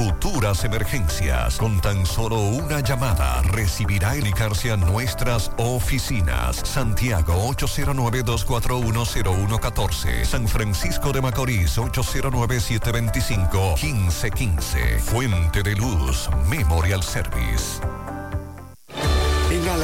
futuras emergencias. Con tan solo una llamada recibirá el a nuestras oficinas. Santiago 809-241-0114. San Francisco de Macorís 809-725-1515. Fuente de Luz Memorial Service.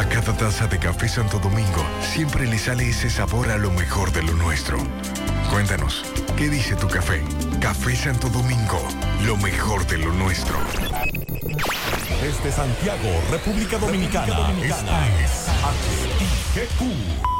A cada taza de café Santo Domingo siempre le sale ese sabor a lo mejor de lo nuestro. Cuéntanos, ¿qué dice tu café? Café Santo Domingo, lo mejor de lo nuestro. Desde Santiago, República Dominicana, esta es HIGQ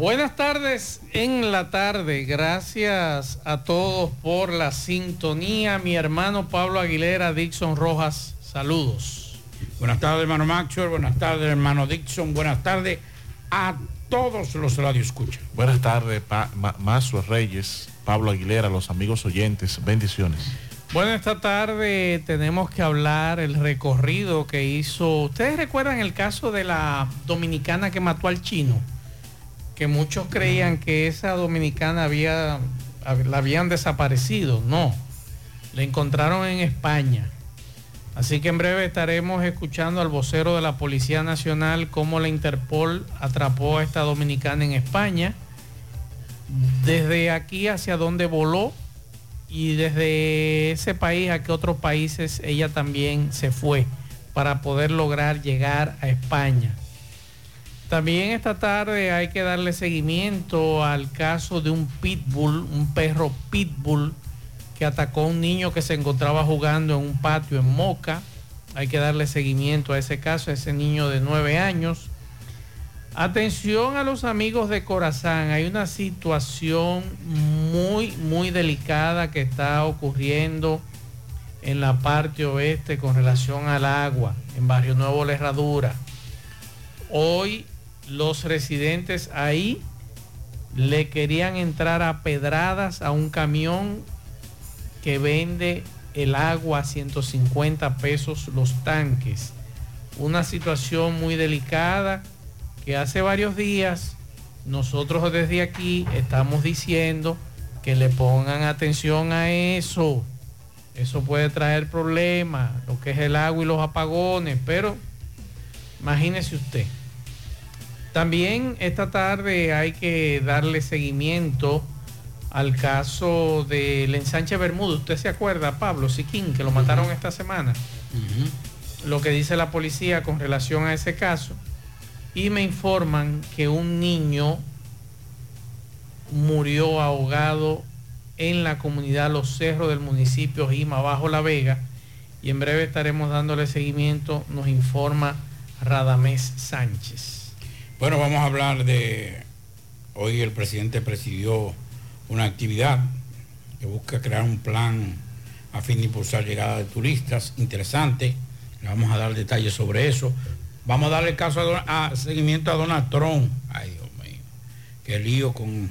Buenas tardes en la tarde. Gracias a todos por la sintonía. Mi hermano Pablo Aguilera, Dixon Rojas, saludos. Buenas tardes, hermano Maxwell. Buenas tardes, hermano Dixon. Buenas tardes a todos los radio escuchan. Buenas tardes, Mazo Reyes, Pablo Aguilera, los amigos oyentes. Bendiciones. Bueno, esta tarde tenemos que hablar el recorrido que hizo. ¿Ustedes recuerdan el caso de la dominicana que mató al chino? Que muchos creían que esa dominicana había, la habían desaparecido. No, la encontraron en España. Así que en breve estaremos escuchando al vocero de la Policía Nacional cómo la Interpol atrapó a esta dominicana en España, desde aquí hacia dónde voló y desde ese país a qué otros países ella también se fue para poder lograr llegar a España. También esta tarde hay que darle seguimiento al caso de un pitbull, un perro pitbull que atacó a un niño que se encontraba jugando en un patio en Moca. Hay que darle seguimiento a ese caso, a ese niño de nueve años. Atención a los amigos de Corazán, hay una situación muy, muy delicada que está ocurriendo en la parte oeste con relación al agua, en Barrio Nuevo La Herradura. Hoy los residentes ahí le querían entrar a pedradas a un camión que vende el agua a 150 pesos los tanques. Una situación muy delicada que hace varios días nosotros desde aquí estamos diciendo que le pongan atención a eso. Eso puede traer problemas, lo que es el agua y los apagones, pero imagínese usted. También esta tarde hay que darle seguimiento al caso del ensanche Bermudo. ¿Usted se acuerda, Pablo Siquín, que lo mataron esta semana? Lo que dice la policía con relación a ese caso. Y me informan que un niño murió ahogado en la comunidad Los Cerros del municipio Jima, bajo La Vega. Y en breve estaremos dándole seguimiento, nos informa Radamés Sánchez. Bueno, vamos a hablar de, hoy el presidente presidió una actividad que busca crear un plan a fin de impulsar llegada de turistas. Interesante. Le vamos a dar detalles sobre eso. Vamos a darle caso a, a seguimiento a Donald Trump. Ay, Dios mío. Qué lío con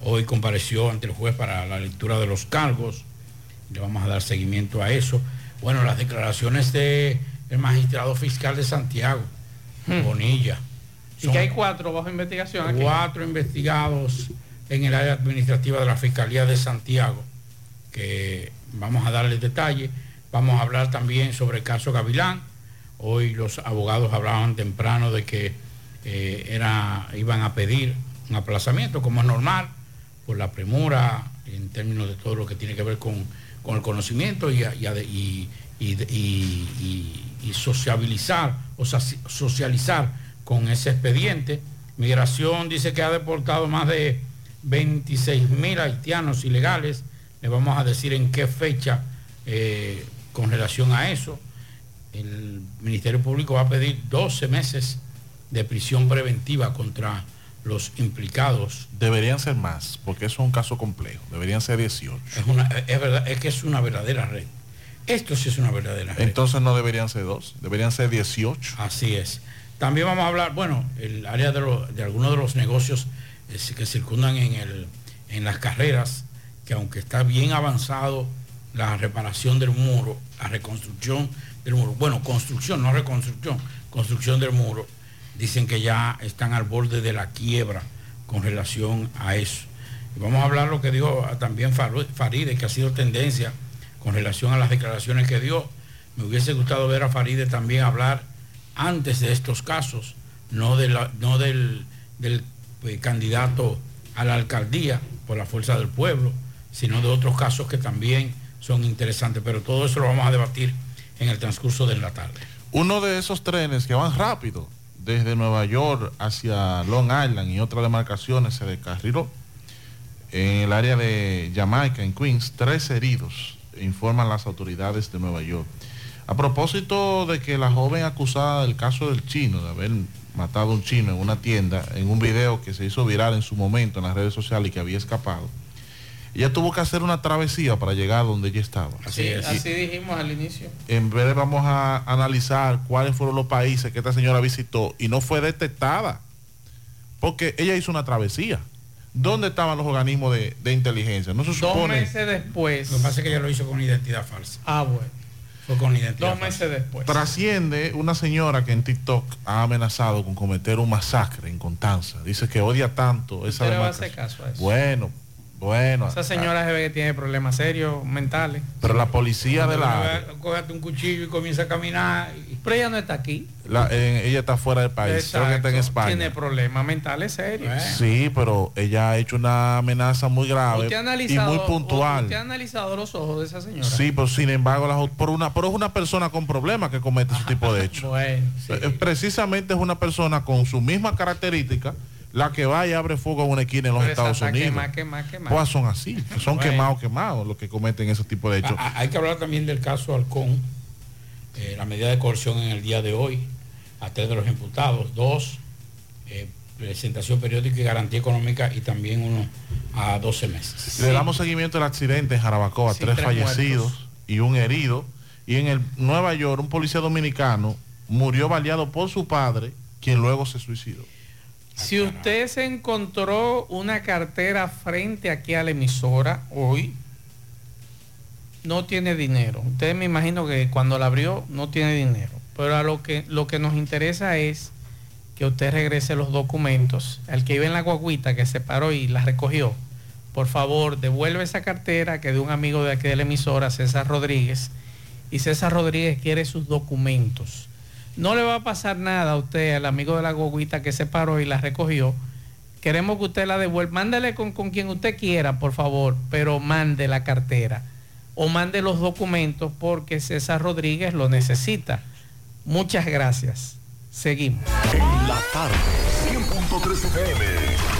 hoy compareció ante el juez para la lectura de los cargos. Le vamos a dar seguimiento a eso. Bueno, las declaraciones del magistrado fiscal de Santiago, Bonilla. Y que hay cuatro bajo investigación. Cuatro investigados en el área administrativa de la Fiscalía de Santiago, que vamos a darles detalles. Vamos a hablar también sobre el caso Gavilán. Hoy los abogados hablaban temprano de que eh, era, iban a pedir un aplazamiento, como es normal, por la premura en términos de todo lo que tiene que ver con, con el conocimiento y, y, y, y sociabilizar o socializar con ese expediente. Migración dice que ha deportado más de 26 mil haitianos ilegales. Le vamos a decir en qué fecha eh, con relación a eso. El Ministerio Público va a pedir 12 meses de prisión preventiva contra los implicados. Deberían ser más, porque eso es un caso complejo. Deberían ser 18. Es, una, es verdad, es que es una verdadera red. Esto sí es una verdadera red. Entonces no deberían ser dos, deberían ser 18. Así es. También vamos a hablar, bueno, el área de, de algunos de los negocios eh, que circundan en, el, en las carreras, que aunque está bien avanzado la reparación del muro, la reconstrucción del muro, bueno, construcción, no reconstrucción, construcción del muro, dicen que ya están al borde de la quiebra con relación a eso. Y vamos a hablar lo que dijo también Faride, que ha sido tendencia con relación a las declaraciones que dio. Me hubiese gustado ver a Faride también hablar antes de estos casos, no, de no del, eh, candidato a la alcaldía por la fuerza del pueblo, sino de otros casos que también son interesantes. Pero todo eso lo vamos a debatir en el transcurso de la tarde. Uno de esos trenes que van rápido desde Nueva York hacia Long Island y otras demarcaciones se descarriló en el área de Jamaica, en Queens, tres heridos, informan las autoridades de Nueva York. A propósito de que la joven acusada del caso del chino, de haber matado a un chino en una tienda, en un video que se hizo viral en su momento en las redes sociales y que había escapado, ella tuvo que hacer una travesía para llegar donde ella estaba. Así, así dijimos al inicio. En breve vamos a analizar cuáles fueron los países que esta señora visitó y no fue detectada, porque ella hizo una travesía. ¿Dónde estaban los organismos de, inteligencia? No se supone. Dos meses después. Lo que pasa es que ella lo hizo con identidad falsa. Ah, bueno. Fue con identidad Dos meses después. Trasciende una señora que en TikTok ha amenazado con cometer un masacre en Constanza. Dice que odia tanto esa ¿Usted le va a hacer caso a eso? Bueno, bueno. Esa señora se ve que tiene problemas serios mentales. Pero la policía de la... Cógate un cuchillo y comienza a caminar. Pero ella no está aquí. ella está fuera del país. Creo que está en España. Tiene problemas mentales serios. Sí, pero ella ha hecho una amenaza muy grave y muy puntual. ¿Usted ha analizado los ojos de esa señora? Sí, pero sin embargo, por una, pero es una persona con problemas que comete ese tipo de hechos. bueno, eh, Precisamente es una persona con su misma característica la que va y abre fuego a una esquina en los Estados Unidos. Pues son así, son quemados, quemados los que cometen ese tipo de hechos. hay que hablar también del caso Halcón, eh, la medida de coerción en el día de hoy, a tres de los imputados, dos, eh, presentación periódica y garantía económica y también uno a 12 meses. Le damos seguimiento al accidente en Jarabacoa, tres, fallecidos y un herido. Y en el Nueva York, un policía dominicano murió baleado por su padre, quien luego se suicidó. Si usted se encontró una cartera frente aquí a la emisora hoy, no tiene dinero. Usted me imagino que cuando la abrió no tiene dinero. Pero a lo que, lo que nos interesa es que usted regrese los documentos. El que iba en la guaguita que se paró y la recogió, por favor, devuelve esa cartera que de un amigo de aquí de la emisora, César Rodríguez. Y César Rodríguez quiere sus documentos no le va a pasar nada a usted, al amigo de la guaguita que se paró y la recogió. Queremos que usted la devuelva. Mándele con, con quien usted quiera, por favor, pero mande la cartera o mande los documentos porque César Rodríguez lo necesita. Muchas gracias. Seguimos. En la tarde, 100.3 FM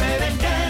un estilo diferente.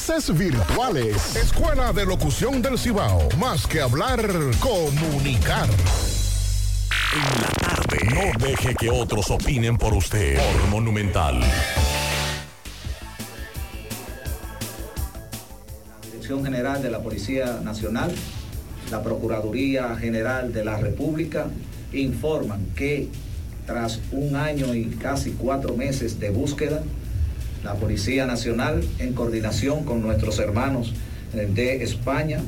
virtuales. Escuela de Locución del Cibao. Más que hablar, comunicar. En la tarde. No deje que otros opinen por usted. Por Monumental. Dirección General de la Policía Nacional, la Procuraduría General de la República informan que tras un año y casi cuatro meses de búsqueda, la Policía Nacional, en coordinación con nuestros hermanos de España,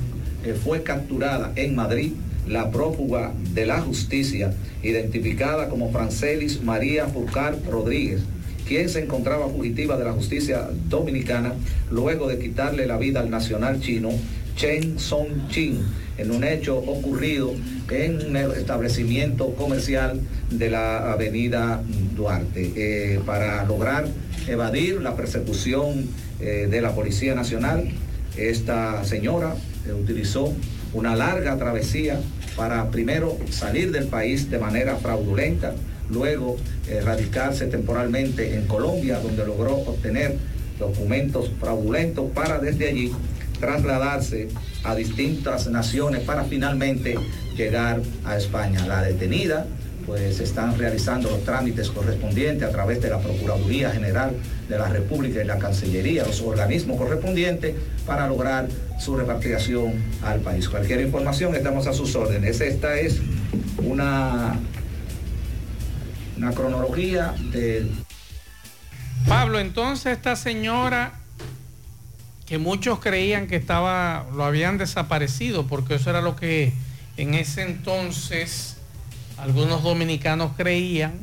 fue capturada en Madrid la prófuga de la justicia, identificada como Francelis María Furcar Rodríguez, quien se encontraba fugitiva de la justicia dominicana luego de quitarle la vida al nacional chino Chen Song Chin en un hecho ocurrido en el establecimiento comercial de la avenida Duarte. Eh, para lograr evadir la persecución eh, de la Policía Nacional, esta señora eh, utilizó una larga travesía para primero salir del país de manera fraudulenta, luego radicarse temporalmente en Colombia, donde logró obtener documentos fraudulentos para desde allí trasladarse a distintas naciones para finalmente llegar a España. La detenida, pues están realizando los trámites correspondientes a través de la Procuraduría General de la República y la Cancillería, los organismos correspondientes, para lograr su repatriación al país. Cualquier información, estamos a sus órdenes. Esta es una, una cronología de... Pablo, entonces esta señora que muchos creían que estaba, lo habían desaparecido, porque eso era lo que en ese entonces algunos dominicanos creían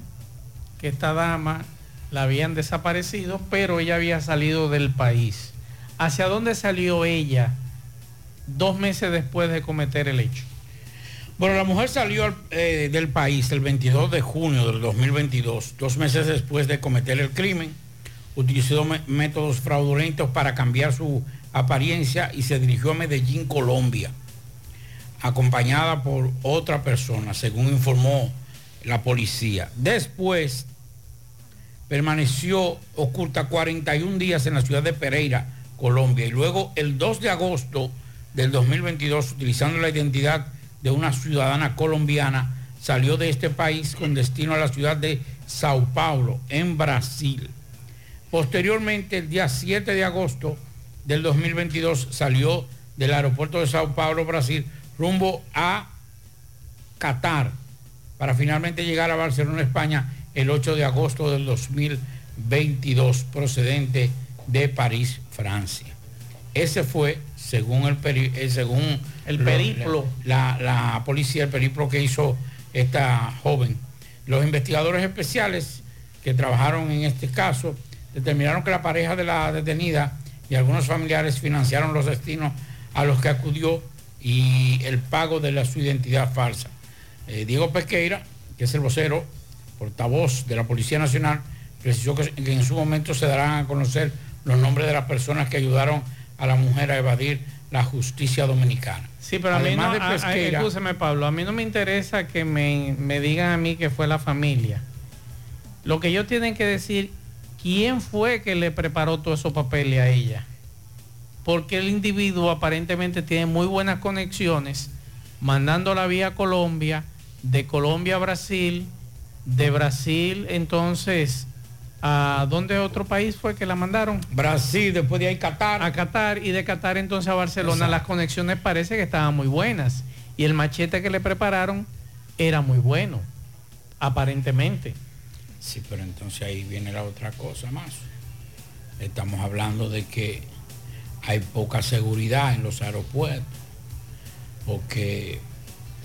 que esta dama la habían desaparecido, pero ella había salido del país. ¿Hacia dónde salió ella dos meses después de cometer el hecho. Bueno, la mujer salió eh, del país el 22 de junio del 2022, dos meses después de cometer el crimen. Utilizó métodos fraudulentos para cambiar su apariencia y se dirigió a Medellín, Colombia, acompañada por otra persona, según informó la policía. Después permaneció oculta 41 días en la ciudad de Pereira, Colombia, y luego el 2 de agosto del 2022, utilizando la identidad de una ciudadana colombiana, salió de este país con destino a la ciudad de Sao Paulo, en Brasil. Posteriormente, el día 7 de agosto del 2022, salió del aeropuerto de Sao Paulo, Brasil, rumbo a Qatar, para finalmente llegar a Barcelona, España, el 8 de agosto del 2022, procedente de París, Francia. Ese fue, según el, peri- eh, según El lo- periplo. La, la policía, el periplo que hizo esta joven. Los investigadores especiales que trabajaron en este caso determinaron que la pareja de la detenida y algunos familiares financiaron los destinos a los que acudió y el pago de la, su identidad falsa. Eh, Diego Pesqueira, que es el vocero, portavoz de la Policía Nacional, precisó que, que en su momento se darán a conocer los nombres de las personas que ayudaron a la mujer a evadir la justicia dominicana. Sí, pero a mí no, Además de a- a- Pesqueira- escúcheme, Pablo, a mí no me interesa que me, me digan a mí que fue la familia. Lo que ellos tienen que decir, ¿quién fue que le preparó todos esos papeles a ella? Porque el individuo aparentemente tiene muy buenas conexiones, mandándola vía Colombia, de Colombia a Brasil, de Brasil entonces a dónde otro país fue que la mandaron? Brasil, después de ahí Qatar. A Qatar y de Qatar entonces a Barcelona. Exacto. Las conexiones parece que estaban muy buenas. Y el machete que le prepararon era muy bueno, aparentemente. Sí, pero entonces ahí viene la otra cosa más. Estamos hablando de que hay poca seguridad en los aeropuertos. Porque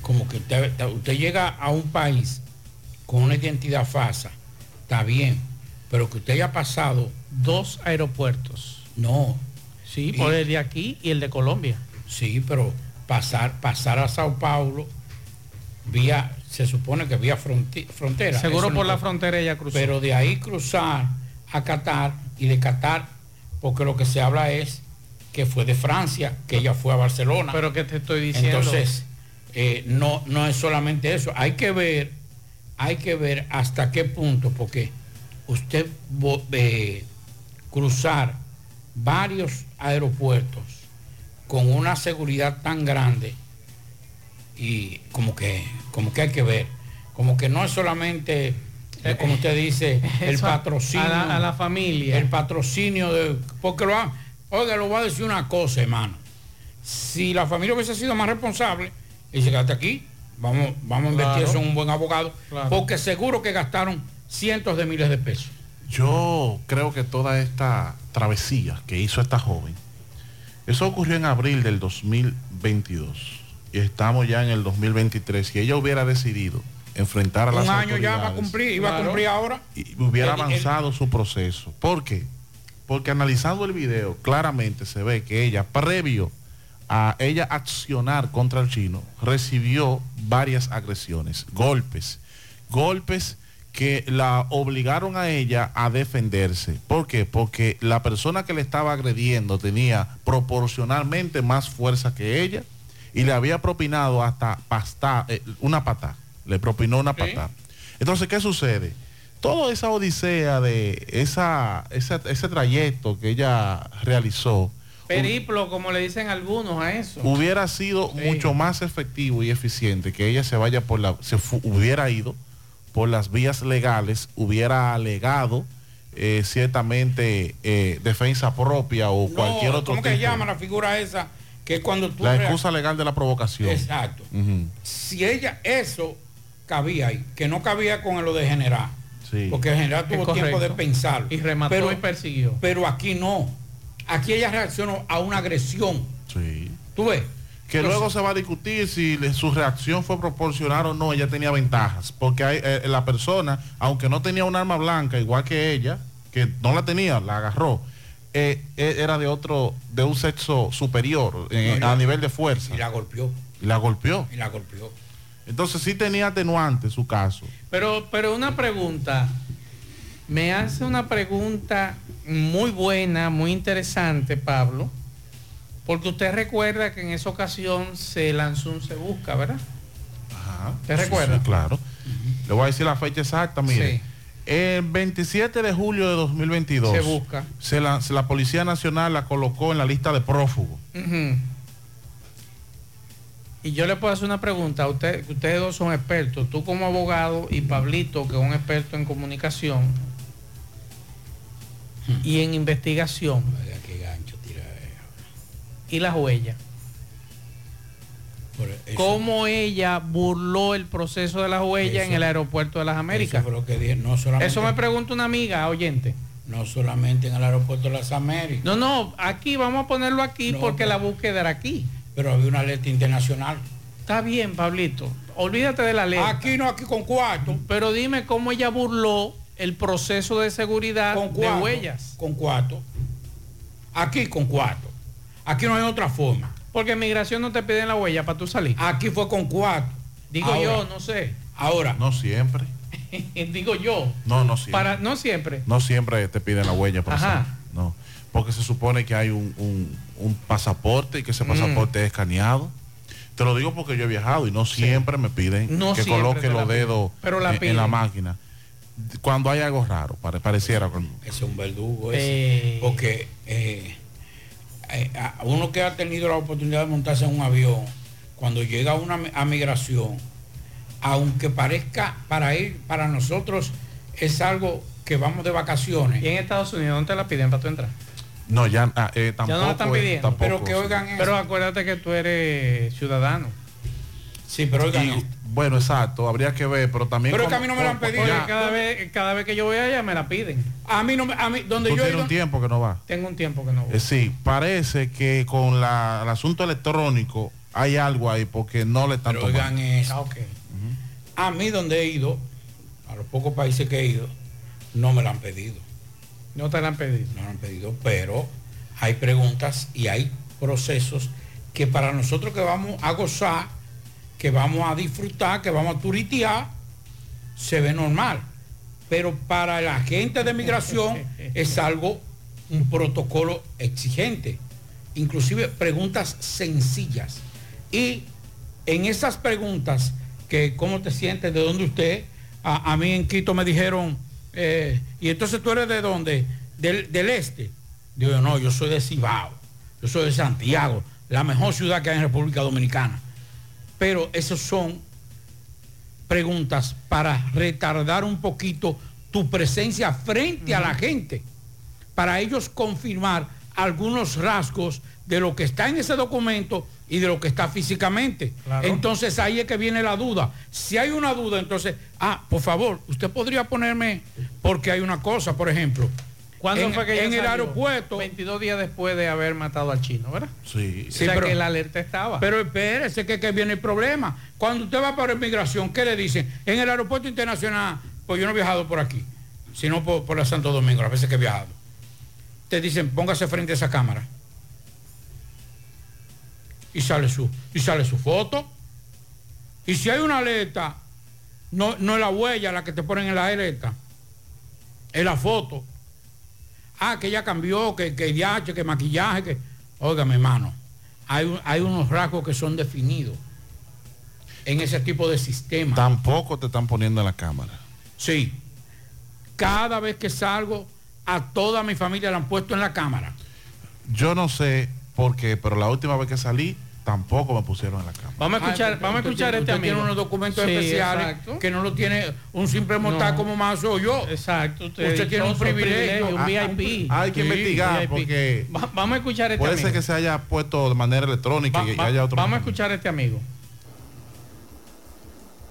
como que usted, usted llega a un país con una identidad falsa, está bien, pero que usted haya pasado dos aeropuertos. No. Sí, por el de aquí y el de Colombia. Sí, pero pasar, pasar a Sao Paulo vía, se supone que vía fronti- frontera. Seguro no por la frontera ella cruzó. Pero de ahí cruzar a Qatar y de Qatar, porque lo que se habla es que fue de Francia, que ella fue a Barcelona. Pero que te estoy diciendo. Entonces, eh, no, no es solamente eso. Hay que ver, hay que ver hasta qué punto, porque usted eh, cruzar varios aeropuertos con una seguridad tan grande y como que, como que hay que ver, como que no es solamente, como usted dice, el Eso patrocinio. a la- a la familia. El patrocinio de. Porque lo ha- oiga, lo voy a decir una cosa, hermano. Si la familia hubiese sido más responsable, y dice, quédate aquí, vamos, vamos a invertir Claro. eso en un buen abogado, Claro. porque seguro que gastaron cientos de miles de pesos. Yo creo que toda esta travesía que hizo esta joven, eso ocurrió en abril del 2022 y estamos ya en el 2023. Si ella hubiera decidido enfrentar a las Un año ya va a cumplir, iba a cumplir ahora. y hubiera El- el- avanzado su proceso. ¿Por qué? Porque analizando el video, claramente se ve que ella, previo a ella accionar contra el chino, recibió varias agresiones, golpes, golpes que la obligaron a ella a defenderse. ¿Por qué? Porque la persona que le estaba agrediendo tenía proporcionalmente más fuerza que ella y le había propinado hasta pasta, eh, una patada. Le propinó una patada. Entonces, ¿qué sucede? Toda esa odisea de esa, esa- ese trayecto que ella realizó Periplo, como le dicen algunos a eso. hubiera sido Sí. mucho más efectivo y eficiente que ella se vaya por la, se hubiera ido por las vías legales, hubiera alegado eh, ciertamente eh, defensa propia o cualquier otro ¿Cómo que tipo. llama la figura esa? Que cuando tú... La excusa legal de la provocación. Exacto. Si ella, eso cabía ahí, que no cabía con lo de general. Sí. Porque el general tuvo tiempo de pensarlo. Y remató y persiguió. Pero aquí no. Aquí ella reaccionó a una agresión. Sí. ¿Tú ves? Que Entonces- luego se va a discutir si le- su reacción fue proporcional o no, ella tenía ventajas. Porque hay, eh, la persona, aunque no tenía un arma blanca, igual que ella, que no la tenía, la agarró, eh, eh, era de otro, de un sexo superior eh, No, a nivel de fuerza. Y la golpeó. Y la golpeó. Y la golpeó. Entonces sí tenía atenuante su caso. Pero, pero una pregunta. Me hace una pregunta muy buena, muy interesante, Pablo. Porque usted recuerda que en esa ocasión se lanzó un Se Busca, ¿verdad? Ajá. ¿Te Sí, recuerda? sí, claro. Le voy a decir la fecha exacta, mire. Sí. El 27 de julio de 2022. Se busca. se la, se la Policía Nacional la colocó en la lista de prófugos. Y yo le puedo hacer una pregunta a usted, que ustedes dos son expertos, tú como abogado y Pablito, que es un experto en comunicación y en investigación. Y las huellas. ¿Cómo ella burló el proceso de las huellas en el aeropuerto de las Américas? Eso fue lo que dije. No solamente, Eso me pregunta una amiga oyente. no solamente en el aeropuerto de las Américas. No, no, aquí vamos a ponerlo aquí No, porque la búsqueda era aquí. Pero había una alerta internacional. Está bien, Pablito. Olvídate de la ley. Aquí no, aquí con cuarto. Pero dime cómo ella burló el proceso de seguridad Con de cuarto. huellas. Con cuarto. Aquí con cuarto. Aquí no hay otra forma. Porque en migración no te piden la huella para tú salir. Aquí fue con cuarto. Digo Ahora. yo, no sé. Ahora. No siempre. Digo yo. No, no siempre. Para, no siempre. No siempre te piden la huella para Ajá. salir. No. Porque se supone que hay un, un- un pasaporte y que ese Mm. pasaporte es escaneado. Te lo digo porque yo he viajado y no siempre me piden No que coloque los dedos pero la en, la máquina. Cuando hay algo raro, pare- pareciera. con- Ese es un verdugo ese. Eh. Porque eh, eh, a uno que ha tenido la oportunidad de montarse en un avión, cuando llega a una a migración, aunque parezca para ir, para nosotros es algo que vamos de vacaciones. Y en Estados Unidos no te la piden para tú entrar. No, ya, ah, eh, Ya tampoco. no la están es- pidiendo. tampoco, Pero que sí. oigan eso. Pero acuérdate que tú eres ciudadano. Sí, pero oigan Y, bueno, exacto, habría que ver, pero también. Pero es que a mí no me la han pedido. Ya, cada vez, cada vez que yo voy allá me la piden. A mí no me, a mí, donde tú yo tienes ido- un tiempo que no va. Tengo un tiempo que no voy. Eh, sí, parece que con la- el asunto electrónico hay algo ahí porque no le están pero tomando. oigan eso. Ah. A mí donde he ido, a los pocos países que he ido, no me la han pedido. No te la han pedido. No la han pedido, pero hay preguntas y hay procesos que para nosotros que vamos a gozar, que vamos a disfrutar, que vamos a turitear, se ve normal. Pero para el agente de migración es algo, un protocolo exigente. Inclusive preguntas sencillas. Y en esas preguntas, que cómo te sientes, de dónde usted, a, a mí en Quito me dijeron, eh, y entonces tú eres de dónde, del, del este. Digo, yo, no, yo soy de Cibao, yo soy de Santiago, la mejor ciudad que hay en República Dominicana. Pero esos son preguntas para retardar un poquito tu presencia frente a la gente, para ellos confirmar algunos rasgos de lo que está en ese documento y de lo que está físicamente. Claro. Entonces ahí es que viene la duda. Si hay una duda, entonces, ah, por favor, usted podría ponerme, porque hay una cosa, por ejemplo, ¿Cuándo en, fue que en el aeropuerto, 22 días después de haber matado al chino, ¿verdad? Sí. o Sí, sea pero- que la alerta estaba. Pero espérese que, que viene el problema. Cuando usted va para inmigración, ¿qué le dicen? En el aeropuerto internacional, pues yo no he viajado por aquí, sino por, por la Santo Domingo, las veces que he viajado. Te dicen, póngase frente a esa cámara. Y sale su, y sale su foto. Y si hay una alerta, no, no es la huella la que te ponen en la alerta, es la foto. Ah, que ya cambió, que, que ya, que maquillaje, que. Óigame, hermano, hay, hay unos rasgos que son definidos en ese tipo de sistema. Tampoco te están poniendo en la cámara. Sí. Cada vez que salgo, a toda mi familia la han puesto en la cámara. Yo no sé por qué, pero la última vez que salí, tampoco me pusieron en la cámara. Vamos a escuchar, Ay, vamos a usted escuchar este usted tiene amigo. unos documentos Sí, especiales exacto. que no lo tiene un simple mortal No. como más soy yo. Exacto. Usted tiene un privilegio. un Ah, VIP. Hay que Sí, investigar VIP. porque Va- vamos a escuchar este puede amigo. ser que se haya puesto de manera electrónica Va- y haya otro. vamos a escuchar este amigo.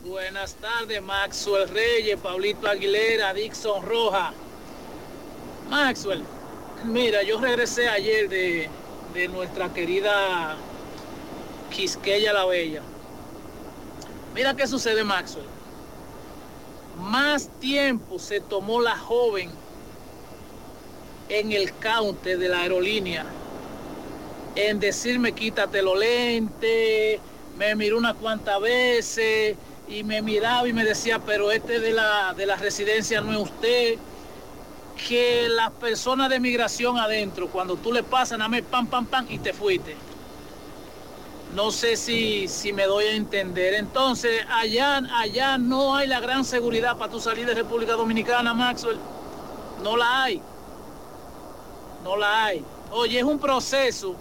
Buenas tardes, Maxwell Reyes, Pablito Aguilera, Dixon Roja. Maxwell, mira, yo regresé ayer de, de nuestra querida Quisqueya la Bella. Mira qué sucede, Maxwell. Más tiempo se tomó la joven en el counter de la aerolínea en decirme quítate los lentes, me miró unas cuantas veces y me miraba y me decía, pero este de la, de residencia no es usted. Que las personas de migración adentro, cuando tú le pasas, nada más pam, pam, pam y te fuiste. No sé si, si me doy a entender. Entonces, allá, allá no hay la gran seguridad para tu salir de República Dominicana, Maxwell. No la hay. No la hay. Oye, es un proceso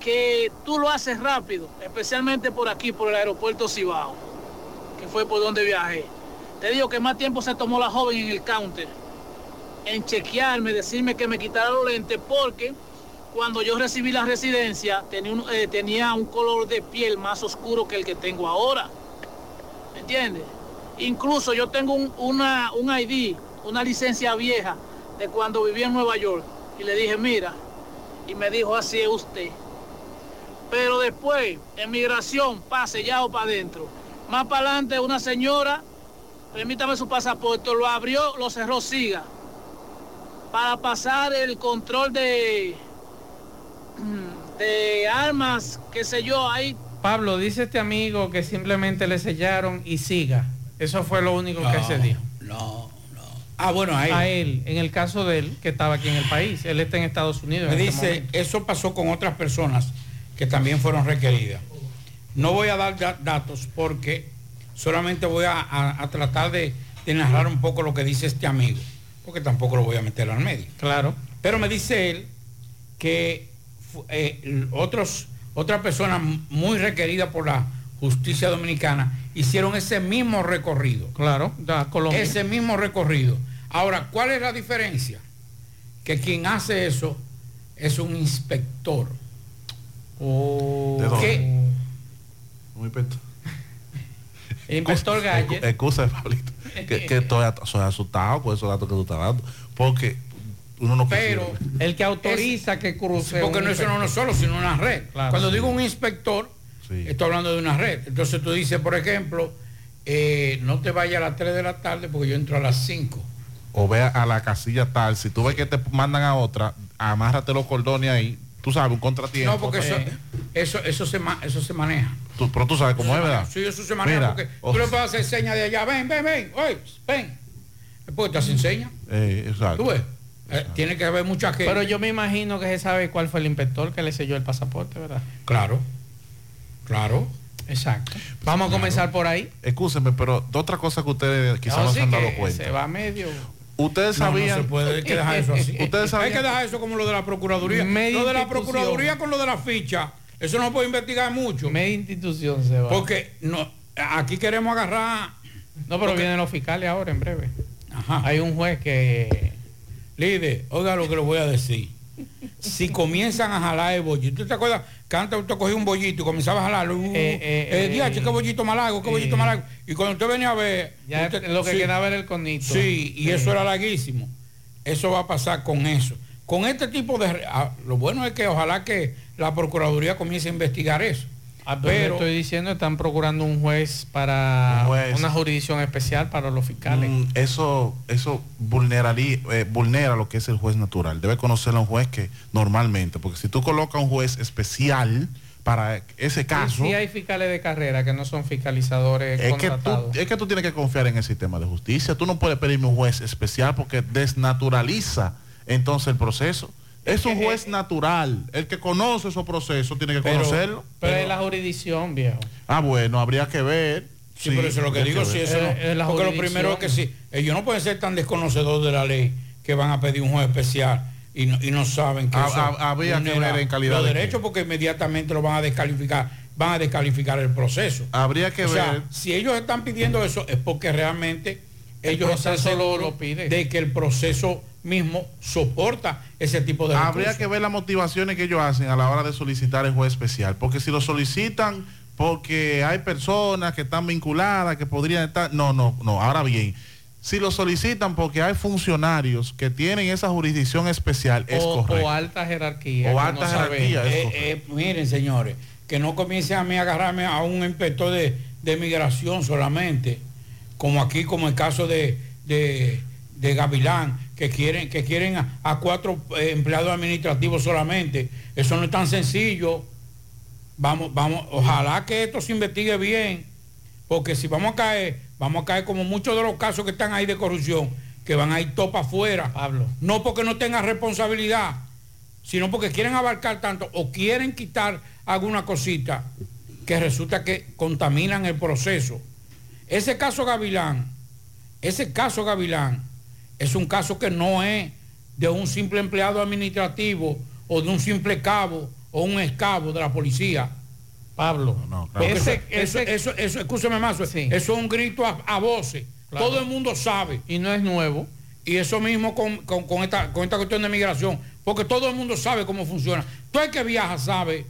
que tú lo haces rápido, especialmente por aquí, por el aeropuerto Cibao, que fue por donde viajé. Te digo que más tiempo se tomó la joven en el counter, en chequearme, decirme que me quitara los lentes, porque cuando yo recibí la residencia tenía un, eh, tenía un color de piel más oscuro que el que tengo ahora. ¿Me entiendes? Incluso yo tengo un, una, un ID, una licencia vieja de cuando vivía en Nueva York. Y le dije, mira, y me dijo, así es usted. Pero después, en migración, pase ya o para adentro. Más para adelante, una señora, permítame su pasaporte, lo abrió, lo cerró, siga. Para pasar el control de, de armas, qué sé yo, ahí. Pablo, dice este amigo que simplemente le sellaron y siga. Eso fue lo único que se dijo. No, no. Ah, bueno, a él. A él, en el caso de él, que estaba aquí en el país. Él está en Estados Unidos. Me en este dice, eso pasó con otras personas que también fueron requeridas. No voy a dar da- datos porque solamente voy a, a- a tratar de, de narrar un poco lo que dice este amigo, porque tampoco lo voy a meter al medio. Claro. Pero me dice él que eh, otros, otras personas muy requeridas por la justicia dominicana hicieron ese mismo recorrido. Claro, da Colombia. Ese mismo recorrido. Ahora, ¿cuál es la diferencia? Que quien hace eso es un inspector. ¿De dónde? que Muy peto. Inspector Galler. Excusa, Pablito. Que, que estoy, soy asustado por esos datos que tú estás dando. Porque uno no Pero quisiera- el que autoriza que cruce. porque no es uno inspector. solo, sino una red. Claro. Cuando digo un inspector, estoy hablando de una red. Entonces tú dices, por ejemplo, eh, no te vayas a las 3 de la tarde porque yo entro a las 5. o ve a la casilla tal, si tú ves que te mandan a otra, amárrate los cordones ahí, tú sabes, un contratiempo. No, porque eso, eso, eso, se, eso se maneja. Tú- pero tú sabes cómo es, ¿verdad? Sí, eso se maneja Mira, porque oh, tú le puedes hacer señas de allá, ven, ven, ven, oye, ven. Después te hacen señas. eh, exacto. Tú ves. Eh, tiene que haber mucha gente. Pero yo me imagino que se sabe cuál fue el inspector que le selló el pasaporte, ¿verdad? Claro. Claro. Exacto. Vamos a comenzar por ahí. Escúcheme, pero de otra cosa que ustedes quizás No, no sí se han dado cuenta. Se va medio. Ustedes No, no sabían. se puede, hay que dejar eso así. Ustedes Hay sabían. que dejar eso como lo de la Procuraduría. Media lo de la. Procuraduría con lo de la ficha, eso no puede investigar mucho. Media institución se va. Porque no, aquí queremos agarrar. No, pero porque- vienen los fiscales ahora en breve. Ajá. Hay un juez que. Líder, oiga lo que le voy a decir. Si comienzan a jalar el bollito, ¿tú te acuerdas que antes usted cogía un bollito y comenzaba a jalarlo? Uh, Eh, eh, eh, eh, diache, qué bollito más largo, qué bollito más largo. Y cuando usted venía a ver... Ya usted- lo que sí, quedaba era el conito. Sí, y eso era larguísimo. Eso va a pasar con eso. Con este tipo de... ah, lo bueno es que ojalá que la Procuraduría comience a investigar eso. Ah, pero estoy diciendo, están procurando un juez para Un juez. una jurisdicción especial para los fiscales. Mm, eso eso eh, vulnera lo que es el juez natural. Debe conocerlo un juez que normalmente, porque si tú colocas un juez especial para ese caso, Y hay fiscales de carrera que no son fiscalizadores es que, tú, es que tú tienes que confiar en el sistema de justicia. Tú no puedes pedirme un juez especial porque desnaturaliza entonces el proceso. Es un juez natural. El que conoce esos procesos tiene que Pero- conocerlo. Pero es la jurisdicción, viejo. Ah, bueno, habría que ver. Sí, pero eso es lo que digo, sí, eso no. Eh, eh, la porque lo primero es que sí, ellos no pueden ser tan desconocedores de la ley que van a pedir un juez especial y no, y no saben que Ah, eso habría que ver en calidad los de derechos porque inmediatamente lo van a descalificar, van a descalificar el proceso. Habría que o sea, ver. si ellos están pidiendo eso es porque realmente ellos están proceso lo- seguros lo pide. de que el proceso mismo soporta ese tipo de Habría recursos. que ver las motivaciones que ellos hacen a la hora de solicitar el juez especial, porque si lo solicitan porque hay personas que están vinculadas, que podrían estar... No, no, no, ahora bien, si lo solicitan porque hay funcionarios que tienen esa jurisdicción especial, es o, correcto. o alta jerarquía. O alta no jerarquía, es Eh, eh, miren, señores, que no comiencen a mí a agarrarme a un inspector de, de migración solamente, como aquí, como el caso de, de, de Gavilán, que quieren, que quieren a, a cuatro eh, empleados administrativos solamente. Eso no es tan sencillo. Vamos, vamos, ojalá que esto se investigue bien, porque si vamos a caer, vamos a caer como muchos de los casos que están ahí de corrupción, que van a ir topa afuera. Pablo. No porque no tengan responsabilidad, sino porque quieren abarcar tanto o quieren quitar alguna cosita que resulta que contaminan el proceso. Ese caso Gavilán, ese caso Gavilán, es un caso que no es de un simple empleado administrativo o de un simple cabo o un escabo de la policía. Pablo, Porque Ese- eso, ese- eso, eso, escúchame más, eso es un grito a, a voces. Claro. Todo el mundo sabe. Y no es nuevo. Y eso mismo con, con- con esta, con esta cuestión de migración, porque todo el mundo sabe cómo funciona. Todo el que viaja sabe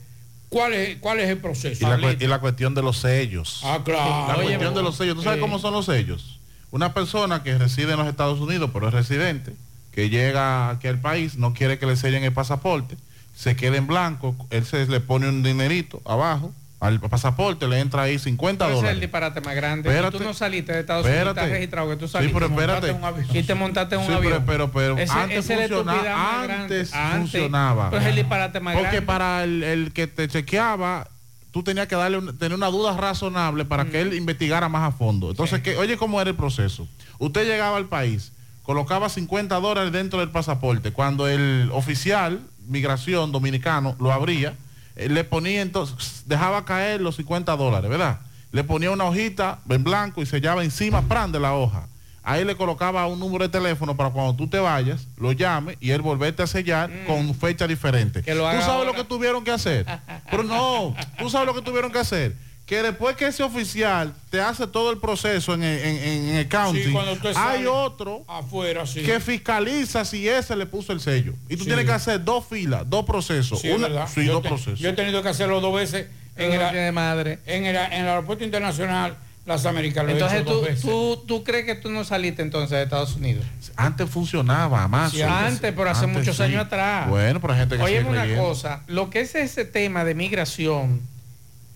cuál es, cuál es el proceso. Y la, cue- y la cuestión de los sellos. Ah, claro. La Oye, cuestión de los sellos. ¿Tú sabes eh. cómo son los sellos? Una persona que reside en los Estados Unidos, pero es residente, que llega aquí al país, no quiere que le sellen el pasaporte, se queda en blanco, él se le pone un dinerito abajo al pasaporte, le entra ahí 50 Ese es el dólares. disparate más grande. Espérate. Y tú no saliste de Estados Unidos, Espérate. estás registrado que tú Sí, saliste pero y montaste espérate. y te montaste en un Sí, pero- avión. pero- pero Ese- antes esa es la funciona- antes Antes, funcionaba. Pues es el disparate más Porque grande. para el, el que te chequeaba, tú tenías que darle un- tener una duda razonable para que él investigara más a fondo. Entonces, que, oye, ¿cómo era el proceso? Usted llegaba al país, colocaba 50 dólares dentro del pasaporte. Cuando el oficial, migración dominicano, lo abría, eh, le ponía entonces, dejaba caer los 50 dólares, ¿verdad? Le ponía una hojita en blanco y sellaba encima, pran de la hoja. Ahí le colocaba un número de teléfono para cuando tú te vayas, lo llame y él volverte a sellar con fecha diferente. Mm. Que lo ¿Tú sabes lo que tuvieron que hacer? Pero no, tú sabes lo que tuvieron que hacer. Que después que ese oficial te hace todo el proceso en, en, en- en el county, Sí, hay otro afuera, sí. que fiscaliza si ese le puso el sello. Y tú Sí. tienes que hacer dos filas, dos procesos. Sí, Una- verdad. sí, yo, dos te- procesos. yo he tenido que hacerlo dos veces en, el, tiene madre. en, el, en el aeropuerto internacional Las Américas. Lo he Entonces hecho dos tú, veces. tú, tú crees que tú no saliste entonces de Estados Unidos. Antes funcionaba más. Sí, antes, pero hace muchos años atrás. Bueno, pero hay gente que Oye, una creyendo. cosa, lo que es ese tema de migración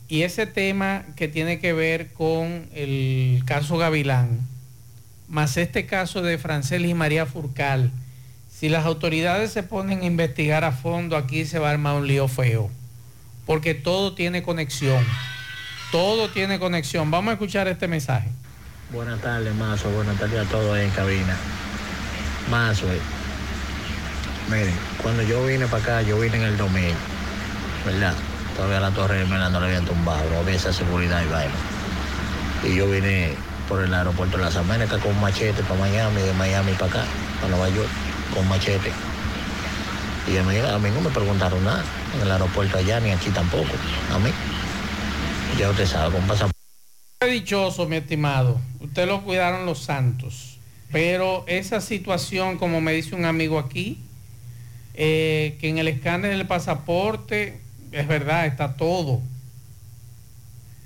y ese tema que tiene que ver con el caso Gavilán, más este caso de Francelis y María Furcal, si las autoridades se ponen a investigar a fondo, aquí se va a armar un lío feo, porque todo tiene conexión, todo tiene conexión. Vamos a escuchar este mensaje. Buenas tardes, Mazo. Buenas tardes a todos en cabina. Mazo, eh, miren, cuando yo vine para acá, yo vine en el 2000, ¿verdad? Todavía la torre de Mela no la habían tumbado, no había esa seguridad y vaina. Y yo vine por el aeropuerto de las Américas con machete para Miami, de Miami para acá, para Nueva York, con machete. Y a mí, a mí no me preguntaron nada en el aeropuerto allá, ni aquí tampoco, a mí. Ya usted sabe, con pasaporte. Dichoso, mi estimado. Usted lo cuidaron los santos. Pero esa situación, como me dice un amigo aquí, eh, que en el escáner del pasaporte, es verdad, está todo.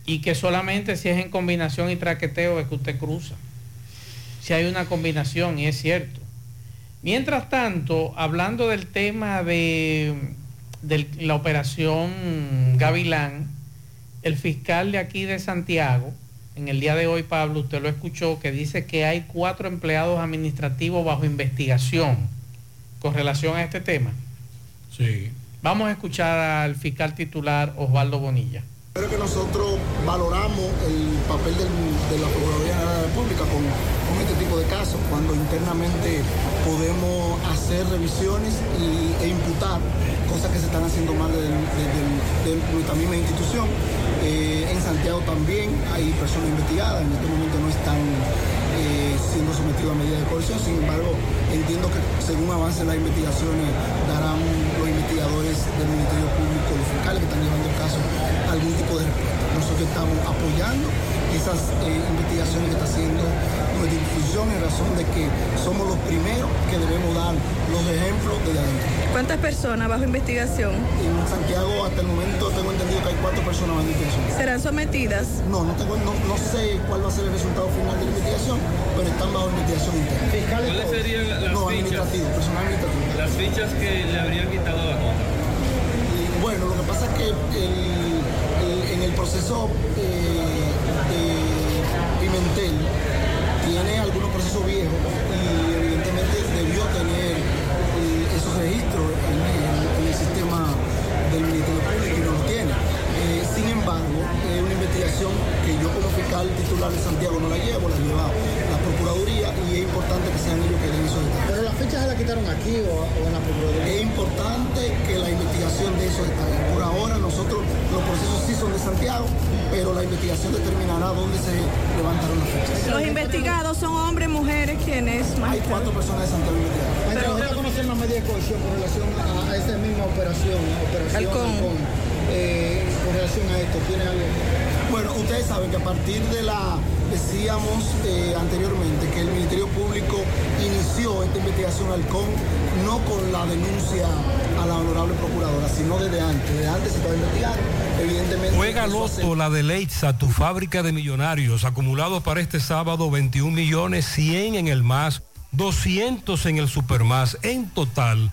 Y que solamente si es en combinación y traqueteo es que usted cruza. Si hay una combinación, y es cierto. Mientras tanto, hablando del tema de la operación Gavilán, el fiscal de aquí de Santiago, en el día de hoy, Pablo, usted lo escuchó, que dice que hay cuatro empleados administrativos bajo investigación con relación a este tema. Sí. Vamos a escuchar al fiscal titular Osvaldo Bonilla. Creo que nosotros valoramos el papel del- de la Procuraduría General de la República con, con este tipo de casos, cuando internamente podemos hacer revisiones y- e imputar cosas que se están haciendo mal de, de- de- de nuestra misma institución. Eh, en Santiago también hay personas investigadas, en este momento no están eh, siendo sometidos a medidas de coerción, sin embargo entiendo que según avancen las investigaciones darán los investigadores del Ministerio Público, los fiscales que están llevando el caso, algún tipo de respuesta. Nosotros estamos apoyando esas eh, investigaciones que está haciendo nuestra institución en razón de que somos los primeros que debemos dar los ejemplos de adentro. ¿Cuántas personas bajo investigación? En Santiago hasta el momento tengo entendido que hay cuatro personas bajo investigación. ¿Serán sometidas? No, no, tengo, no, no sé cuál va a ser el resultado final de la investigación, pero están bajo investigación interna. ¿Cuáles serían la- las No, fichas? administrativo, personal administrativo. Las fichas que le habrían quitado a la Junta. Y, bueno, lo que pasa es que el- el- en el proceso Pimentel tiene algunos procesos viejos y evidentemente debió tener eh, esos registros en, el sistema del Ministerio Público y no los tiene. Eh, sin embargo, es una investigación que yo como fiscal titular de Santiago no la llevo, la lleva la Procuraduría y es importante que sean ellos que den esos detalles. ¿Pero la fecha se la quitaron aquí o, o en la Procuraduría? Es importante que la investigación de esos detalles. Por ahora nosotros, los procesos sí son de Santiago, pero la investigación determinará dónde se levantaron las fechas. Los investigados son hombres, mujeres, quienes más. Hay cuatro personas de Santiago investigadas. Pero ¿está conocer más medidas de cohesión con relación a, a esta misma operación, operación eh, con relación a esto? ¿Tiene algo? Bueno, ustedes saben que a partir de la, decíamos eh, anteriormente, que el Ministerio Público inició esta investigación Halcón no con la denuncia a la honorable procuradora, sino desde antes. Desde antes se estaba investigando. Evidentemente. Juega Loto, la de Leitza, tu fábrica de millonarios, acumulados para este sábado 21 millones 100 en el más, 200 en el supermás, en total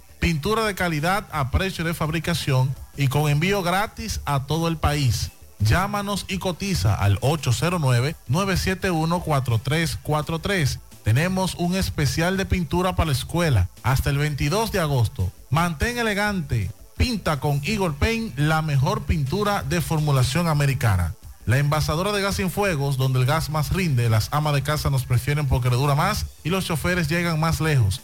Pintura de calidad a precio de fabricación y con envío gratis a todo el país. Llámanos y cotiza al 809-971-4343. Tenemos un especial de pintura para la escuela hasta el 22 de agosto. Mantén elegante. Pinta con Eagle Paint la mejor pintura de formulación americana. La envasadora de gas sin fuegos, donde el gas más rinde, las amas de casa nos prefieren porque le dura más y los choferes llegan más lejos.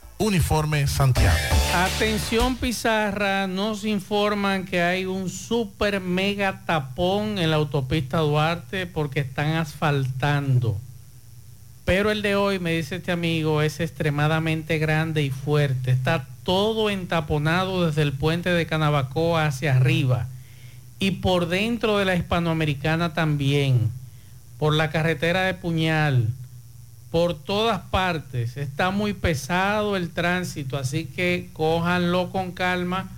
Uniforme Santiago. Atención Pizarra, nos informan que hay un super mega tapón en la autopista Duarte porque están asfaltando. Pero el de hoy, me dice este amigo, es extremadamente grande y fuerte. Está todo entaponado desde el puente de Canabacoa hacia arriba. Y por dentro de la hispanoamericana también. Por la carretera de Puñal por todas partes. Está muy pesado el tránsito, así que cójanlo con calma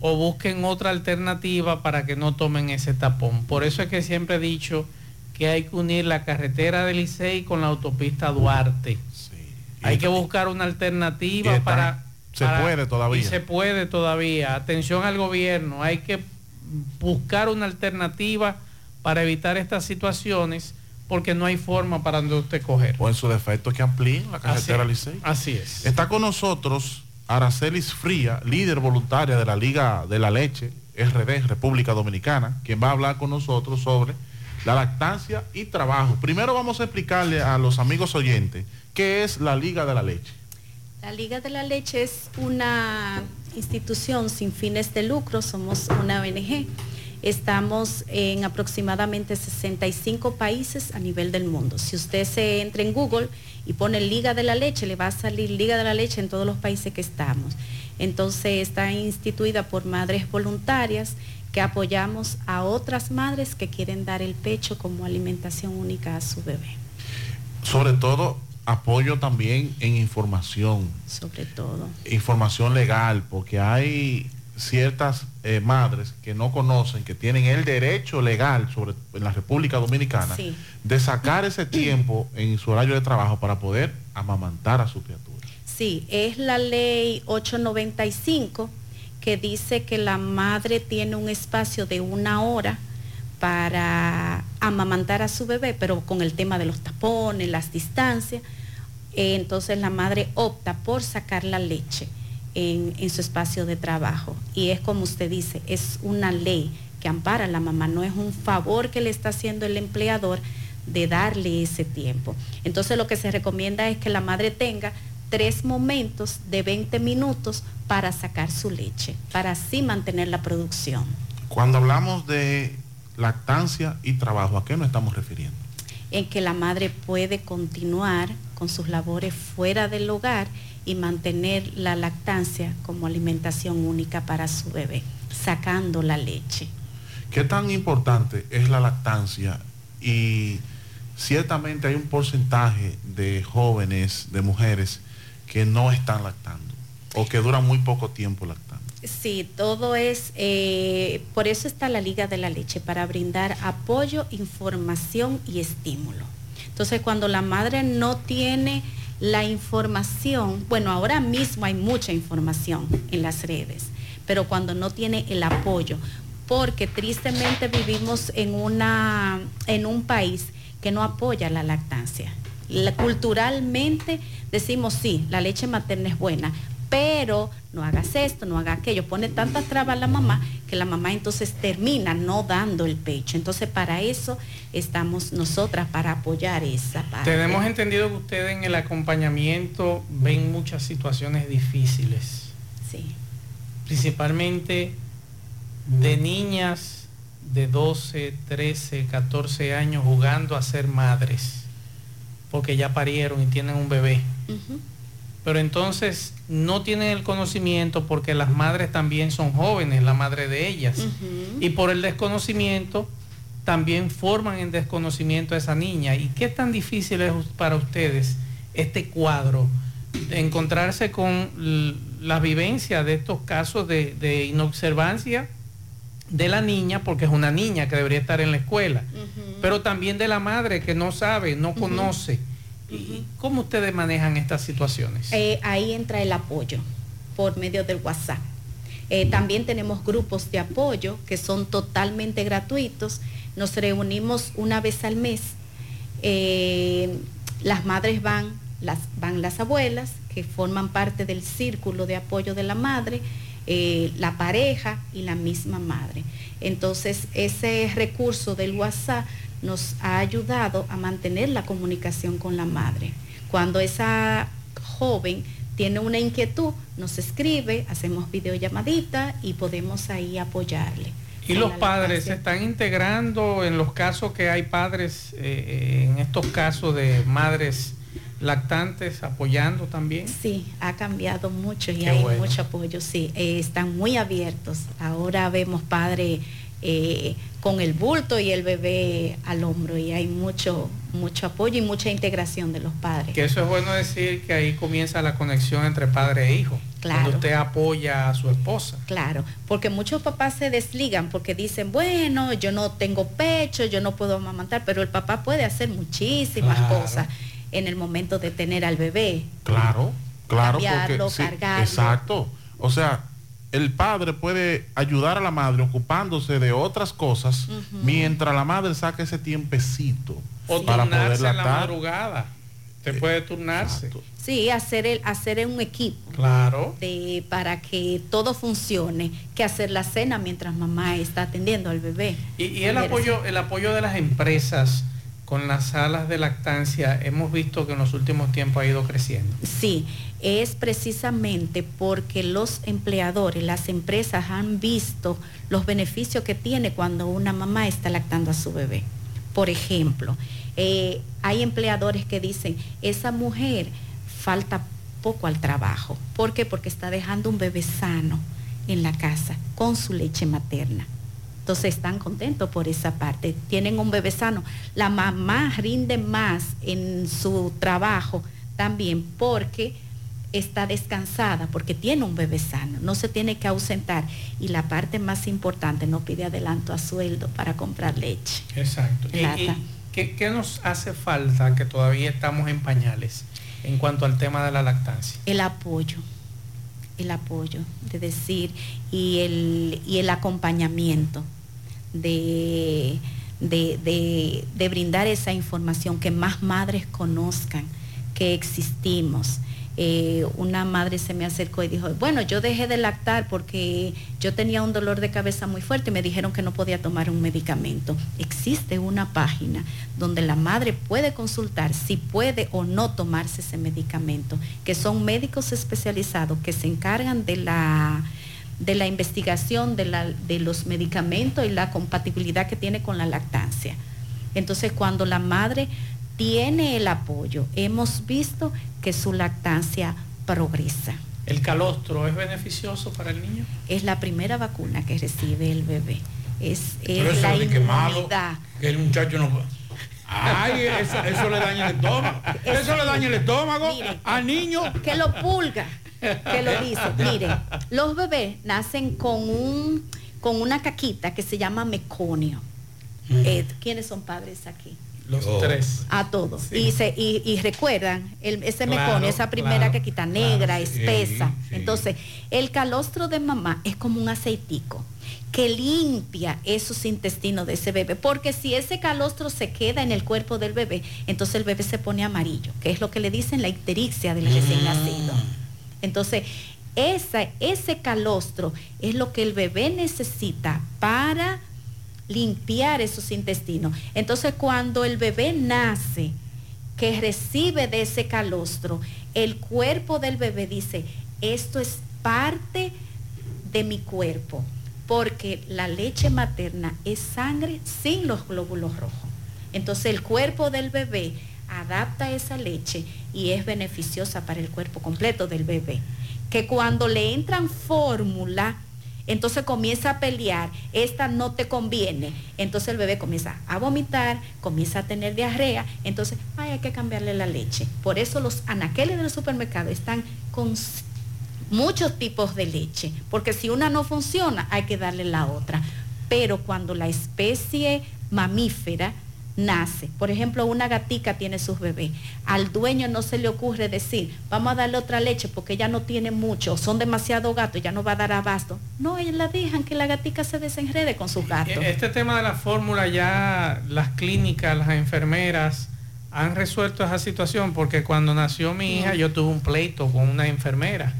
o busquen otra alternativa para que no tomen ese tapón. Por eso es que siempre he dicho que hay que unir la carretera del Licey con la autopista Duarte. Hay que buscar una alternativa para... Se puede todavía. Y se puede todavía. Atención al gobierno, hay que buscar una alternativa para evitar estas situaciones porque no hay forma para donde usted coger. O en su defecto que amplíen la carretera Licey. Así es. Está con nosotros Aracelis Fría, líder voluntaria de la Liga de la Leche, RD, República Dominicana, quien va a hablar con nosotros sobre la lactancia y trabajo. Primero vamos a explicarle a los amigos oyentes qué es la Liga de la Leche. La Liga de la Leche es una institución sin fines de lucro, somos una ONG Estamos en aproximadamente 65 países a nivel del mundo. Si usted se entra en Google y pone Liga de la Leche, le va a salir Liga de la Leche en todos los países que estamos. Entonces está instituida por madres voluntarias que apoyamos a otras madres que quieren dar el pecho como alimentación única a su bebé. Sobre todo apoyo también en información. Sobre todo. Información legal, porque hay ciertas eh, madres que no conocen, que tienen el derecho legal sobre, en la República Dominicana de sacar ese tiempo en su horario de trabajo para poder amamantar a su criatura. Sí, es la ley 895 que dice que la madre tiene un espacio de una hora para amamantar a su bebé, pero con el tema de los tapones, las distancias, eh, entonces la madre opta por sacar la leche en, su espacio de trabajo. Y es como usted dice, es una ley que ampara a la mamá, no es un favor que le está haciendo el empleador de darle ese tiempo. Entonces lo que se recomienda es que la madre tenga tres momentos de 20 minutos para sacar su leche, para así mantener la producción. Cuando hablamos de lactancia y trabajo, ¿a qué nos estamos refiriendo? En que la madre puede continuar con sus labores fuera del hogar y mantener la lactancia como alimentación única para su bebé, sacando la leche. ¿Qué tan importante es la lactancia? Y ciertamente hay un porcentaje de jóvenes, de mujeres, que no están lactando o que duran muy poco tiempo lactando. Sí, todo es, eh, por eso está la Liga de la Leche, para brindar apoyo, información y estímulo. Entonces, cuando la madre no tiene la información, bueno, ahora mismo hay mucha información en las redes, pero cuando no tiene el apoyo, porque tristemente vivimos en, una, en un país que no apoya la lactancia. culturalmente decimos sí, la leche materna es buena, pero no hagas esto, no haga aquello, pone tantas trabas a la mamá que la mamá entonces termina no dando el pecho. Entonces para eso estamos nosotras, para apoyar esa parte. Tenemos entendido que ustedes en el acompañamiento ven muchas situaciones difíciles. Sí. Principalmente de niñas de 12, 13, 14 años jugando a ser madres, porque ya parieron y tienen un bebé pero entonces no tienen el conocimiento porque las madres también son jóvenes, la madre de ellas. Y por el desconocimiento también forman en desconocimiento a esa niña. ¿Y qué tan difícil es para ustedes este cuadro? De encontrarse con la vivencia de estos casos de, inobservancia de la niña, porque es una niña que debería estar en la escuela, pero también de la madre que no sabe, no conoce. ¿Y ¿Cómo ustedes manejan estas situaciones? Eh, ahí entra el apoyo por medio del WhatsApp. Eh, también tenemos grupos de apoyo que son totalmente gratuitos. Nos reunimos una vez al mes. Eh, las madres van, las, van las abuelas, que forman parte del círculo de apoyo de la madre, eh, la pareja y la misma madre. Entonces, ese recurso del WhatsApp nos ha ayudado a mantener la comunicación con la madre. Cuando esa joven tiene una inquietud, nos escribe, hacemos videollamadita y podemos ahí apoyarle. ¿Y los padres se están integrando en los casos que hay padres, eh, eh, en estos casos de madres lactantes, apoyando también? Sí, ha cambiado mucho y Qué hay bueno. mucho apoyo, sí, eh, están muy abiertos. Ahora vemos padres eh, con el bulto y el bebé al hombro y hay mucho, mucho apoyo y mucha integración de los padres. Que eso es bueno decir que ahí comienza la conexión entre padre e hijo. Claro. Cuando usted apoya a su esposa. Claro, porque muchos papás se desligan porque dicen, bueno, yo no tengo pecho, yo no puedo amamantar, pero el papá puede hacer muchísimas Claro. cosas en el momento de tener al bebé. Claro, claro, Cambiarlo, porque sí, cargarlo. exacto. O sea, el padre puede ayudar a la madre ocupándose de otras cosas mientras la madre saca ese tiempecito O para poder turnarse en la madrugada. Usted puede turnarse. Sí, hacer el, hacer un equipo. Claro. de- para que todo funcione, que hacer la cena mientras mamá está atendiendo al bebé. Y, y el apoyo, el apoyo de las empresas con las salas de lactancia, hemos visto que en los últimos tiempos ha ido creciendo. Sí, es precisamente porque los empleadores, las empresas han visto los beneficios que tiene cuando una mamá está lactando a su bebé. Por ejemplo, eh, hay empleadores que dicen, esa mujer falta poco al trabajo. ¿Por qué? Porque está dejando un bebé sano en la casa con su leche materna. Entonces están contentos por esa parte. Tienen un bebé sano. La mamá rinde más en su trabajo también porque está descansada, porque tiene un bebé sano, no se tiene que ausentar. Y la parte más importante, no pide adelanto a sueldo para comprar leche. Exacto. ¿Y, qué, qué nos hace falta que todavía estamos en pañales en cuanto al tema de la lactancia? El apoyo, el apoyo, de decir, y el, y el acompañamiento de, de, de- brindar esa información, que más madres conozcan que existimos. Eh, una madre se me acercó y dijo, bueno, yo dejé de lactar porque yo tenía un dolor de cabeza muy fuerte y me dijeron que no podía tomar un medicamento. Existe una página donde la madre puede consultar si puede o no tomarse ese medicamento, que son médicos especializados que se encargan de la de la investigación de, la- de los medicamentos y la compatibilidad que tiene con la lactancia. Entonces, cuando la madre tiene el apoyo, hemos visto que su lactancia progresa. ¿El calostro es beneficioso para el niño? Es la primera vacuna que recibe el bebé. Es, es Pero eso la inmunidad. que el muchacho no... Ay, eso, eso le daña el estómago. Eso le daña el estómago al niño. que lo pulga, que lo dice. Mire, los bebés nacen con un con una caquita que se llama meconio. Eh, ¿Quiénes son padres aquí? Los Oh. tres. A todos. Sí. Y, se, y, y recuerdan el- ese Claro, meconio, esa primera claro, caquita negra, claro, espesa. sí. Entonces, el calostro de mamá es como un aceitico que limpia esos intestinos de ese bebé, porque si ese calostro se queda en el cuerpo del bebé, entonces el bebé se pone amarillo, que es lo que le dicen la icterixia del recién nacido. Entonces, ese calostro es lo que el bebé necesita para limpiar esos intestinos. Entonces, cuando el bebé nace, que recibe de ese calostro, el cuerpo del bebé dice, esto es parte de mi cuerpo, porque la leche materna es sangre sin los glóbulos rojos. Entonces el cuerpo del bebé adapta esa leche y es beneficiosa para el cuerpo completo del bebé. Que cuando le entran fórmula, entonces comienza a pelear, esta no te conviene. Entonces el bebé comienza a vomitar, comienza a tener diarrea, entonces ay, hay que cambiarle la leche. Por eso los anaqueles del supermercado están con muchos tipos de leche, porque si una no funciona, hay que darle la otra. Pero cuando la especie mamífera nace, por ejemplo, una gatica tiene sus bebés, al dueño no se le ocurre decir, vamos a darle otra leche porque ella no tiene mucho, o son demasiado gatos, ya no va a dar abasto. No, ellos la dejan que la gatica se desenrede con sus gatos. Este tema de la fórmula ya las clínicas, las enfermeras han resuelto esa situación porque cuando nació mi hija yo tuve un pleito con una enfermera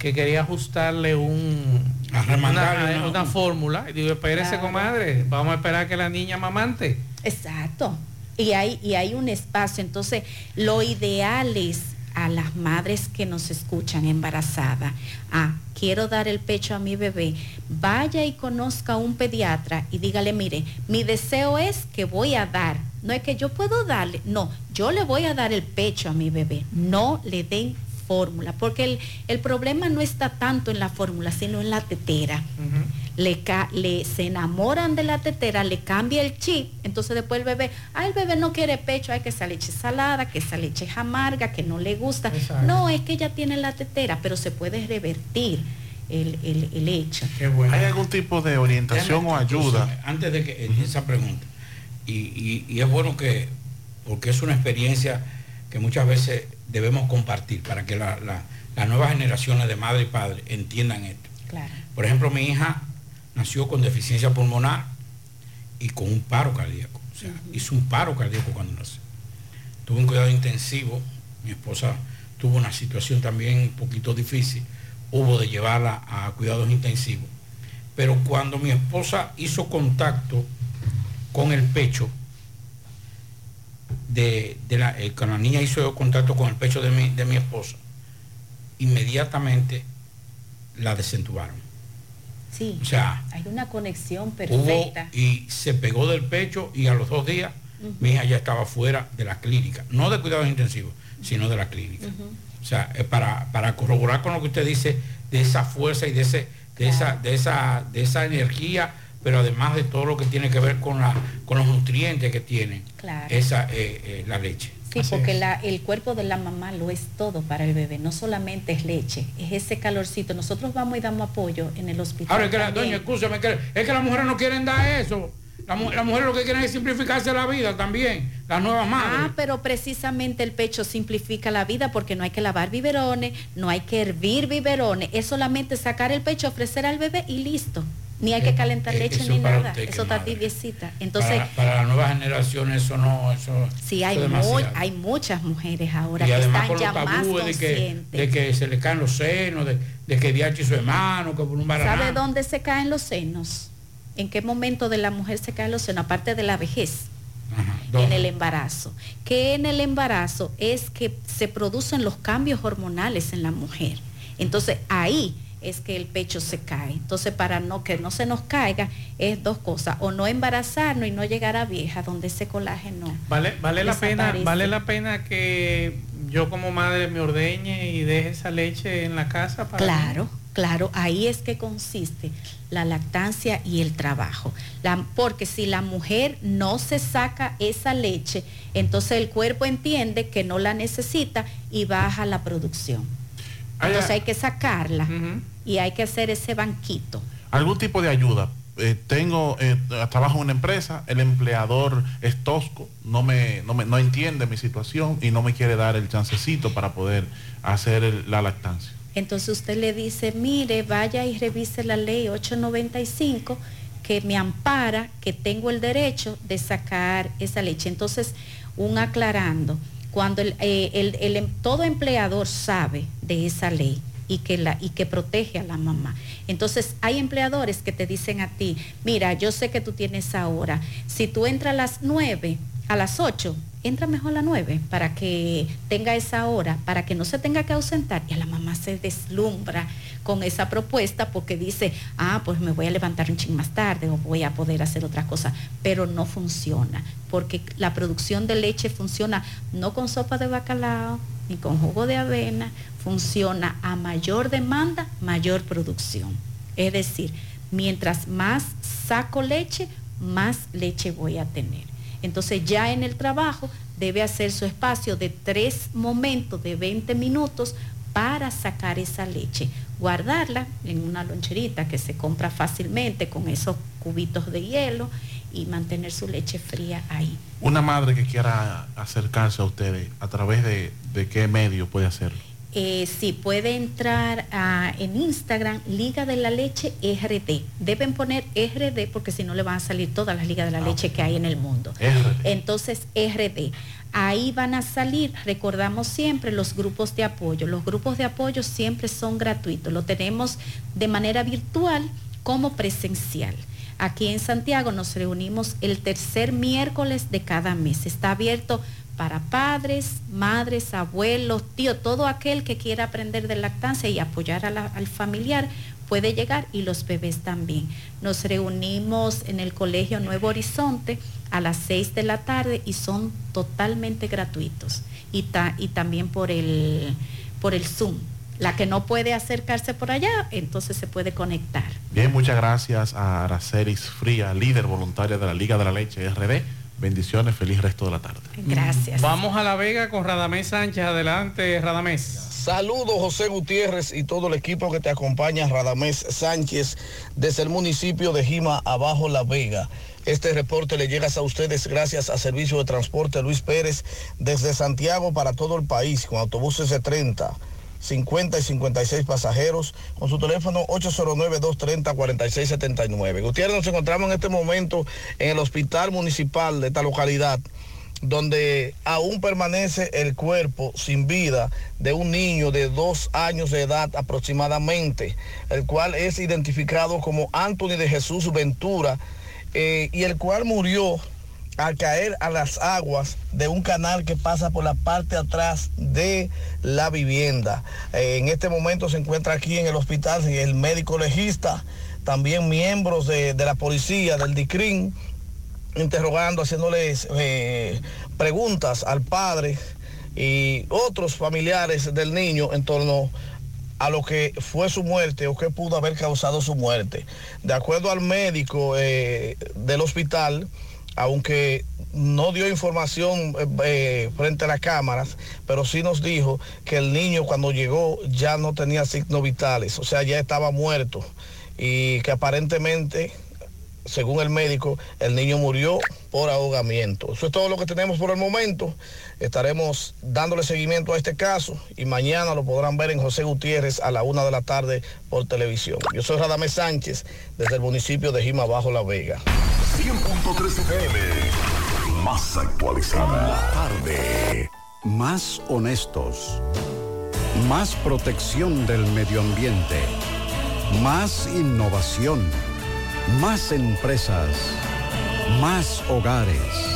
que quería ajustarle un, remandarle una, una- una fórmula. Y digo, espérese, Claro. comadre, vamos a esperar que la niña mamante. Exacto. Y hay, y hay un espacio. Entonces, lo ideal es a las madres que nos escuchan embarazadas, ah, quiero dar el pecho a mi bebé, vaya y conozca a un pediatra y dígale, mire, mi deseo es que voy a dar, no es que yo puedo darle, no, yo le voy a dar el pecho a mi bebé, no le den fórmula, porque el, el problema no está tanto en la fórmula, sino en la tetera le, ca- le se enamoran de la tetera, le cambia el chip, entonces después el bebé, ah, el bebé no quiere pecho, hay que esa leche salada, que esa leche es amarga, que no le gusta. Exacto. No, es que ella tiene la tetera, pero se puede revertir el, el- el hecho. ¿Hay algún tipo de orientación Déjame, o ayuda? Antes de que esa pregunta, y, y- y es bueno que, porque es una experiencia que muchas veces debemos compartir para que la- la- las nuevas generaciones de madre y padre entiendan esto. Claro. Por ejemplo, mi hija nació con deficiencia pulmonar y con un paro cardíaco. O sea, hizo un paro cardíaco cuando nació. Tuvo un cuidado intensivo. Mi esposa tuvo una situación también un poquito difícil. Hubo de llevarla a cuidados intensivos. Pero cuando mi esposa hizo contacto con el pecho, de, de la, eh, cuando la niña hizo contacto con el pecho de mi, de mi esposa, inmediatamente la desentubaron. Sí, O sea, hay una conexión Hubo perfecta. y se pegó del pecho y a los dos días mi hija ya estaba fuera de la clínica, no de cuidados intensivos, sino de la clínica. O sea, eh, para, para corroborar con lo que usted dice de esa fuerza y de ese, de esa, de esa, de esa energía, pero además de todo lo que tiene que ver con la, con los nutrientes que tiene Claro. esa eh, eh, la leche. Sí, porque la- el cuerpo de la mamá lo es todo para el bebé, no solamente es leche, es ese calorcito. Nosotros vamos y damos apoyo en el hospital. Ahora es que la, doña, escúchame, que, es que las mujeres no quieren dar eso. Las las mujeres lo que quieren es simplificarse la vida también, las nuevas madres. Ah, pero precisamente el pecho simplifica la vida porque no hay que lavar biberones, no hay que hervir biberones, es solamente sacar el pecho, ofrecer al bebé y listo. Ni hay que calentar eh, leche eso ni nada, eso es está tibiecita. Entonces, para, para las nuevas generaciones eso no, eso, sí, hay, eso es muy- hay muchas mujeres ahora y que están ya más tabúes de que, conscientes. de que se le caen los senos, de, de que Diachi su hermano, que por un ¿Sabe baraná. dónde se caen los senos? ¿En qué momento de la mujer se caen los senos? Aparte de la vejez. En el embarazo. Que en el embarazo es que se producen los cambios hormonales en la mujer. Entonces ahí es que el pecho se cae. Entonces para no que no se nos caiga es dos cosas, o no embarazarnos y no llegar a vieja donde ese colágeno Vale, vale la pena, vale la pena que yo como madre me ordeñe y deje esa leche en la casa para Claro, claro, ahí es que consiste la lactancia y el trabajo. La- porque si la mujer no se saca esa leche, entonces el cuerpo entiende que no la necesita y baja la producción. Entonces hay que sacarla y hay que hacer ese banquito. algún tipo de ayuda. Eh, tengo, eh, trabajo en una empresa, el empleador es tosco, no me, no me- no entiende mi situación y no me quiere dar el chancecito para poder hacer el- la lactancia. Entonces usted le dice, mire, vaya y revise la ley 895 que me ampara, que tengo el derecho de sacar esa leche. Entonces, un aclarando, cuando el, eh, em- todo empleador sabe de esa ley y que, la, y que protege a la mamá. Entonces, hay empleadores que te dicen a ti, mira, yo sé que tú tienes ahora, si tú entras a las 9, a las 8, entra mejor a las 9 para que tenga esa hora, para que no se tenga que ausentar. Y a la mamá se deslumbra con esa propuesta porque dice, ah, pues me voy a levantar un ching más tarde o voy a poder hacer otra cosa. Pero no funciona, porque la producción de leche funciona no con sopa de bacalao ni con jugo de avena, funciona a mayor demanda, mayor producción. Es decir, mientras más saco leche, más leche voy a tener. Entonces ya en el trabajo debe hacer su espacio de tres momentos de 20 minutos para sacar esa leche, guardarla en una loncherita que se compra fácilmente con esos cubitos de hielo y mantener su leche fría ahí. Una madre que quiera acercarse a ustedes, ¿a través de, de qué medio puede hacerlo? Eh, sí, puede entrar a- en Instagram, Liga de la Leche RD. Deben poner RD porque si no le van a salir todas las ligas de la leche que hay en el mundo. Entonces, RD. Ahí van a salir, recordamos siempre, los grupos de apoyo. Los grupos de apoyo siempre son gratuitos. Lo tenemos de manera virtual como presencial. Aquí en Santiago nos reunimos el tercer miércoles de cada mes. Está abierto para padres, madres, abuelos, tíos, todo aquel que quiera aprender de lactancia y apoyar al familiar puede llegar y los bebés también. Nos reunimos en el Colegio Nuevo Horizonte a las 6 de la tarde y son totalmente gratuitos y, ta- y también por el, por el Zoom. La que no puede acercarse por allá, entonces se puede conectar. Bien, muchas gracias a Aracelis Fría, líder voluntaria de la Liga de la Leche RD. Bendiciones, feliz resto de la tarde. Gracias. Vamos a La Vega con Radamés Sánchez. Adelante, Radamés. Saludos José Gutiérrez y todo el equipo que te acompaña, Radamés Sánchez, desde el municipio de Jima, abajo La Vega. Este reporte le llega a ustedes gracias a Servicio de Transporte Luis Pérez desde Santiago para todo el país con autobuses de 30. 50 y 56 pasajeros con su teléfono 809-230-4679. Gutiérrez, nos encontramos en este momento en el hospital municipal de esta localidad donde aún permanece el cuerpo sin vida de un niño de dos años de edad aproximadamente, el cual es identificado como Anthony de Jesús Ventura eh, y el cual murió al caer a las aguas de un canal que pasa por la parte atrás de la vivienda. Eh, en este momento se encuentra aquí en el hospital el médico legista, también miembros de, la policía, del DICRIN, interrogando, haciéndoles eh, preguntas al padre y otros familiares del niño en torno a lo que fue su muerte o qué pudo haber causado su muerte. De acuerdo al médico eh, del hospital, aunque no dio información eh, eh, frente a las cámaras, pero sí nos dijo que el niño cuando llegó ya no tenía signos vitales, o sea, ya estaba muerto y que aparentemente según el médico, el niño murió por ahogamiento. Eso es todo lo que tenemos por el momento. Estaremos dándole seguimiento a este caso y mañana lo podrán ver en José Gutiérrez a la una de la tarde por televisión. Yo soy Radamés Sánchez desde el municipio de Jima Bajo La Vega. 100.3 FM, más actualizada. Tarde. Más honestos. Más protección del medio ambiente. Más innovación. Más empresas. Más hogares.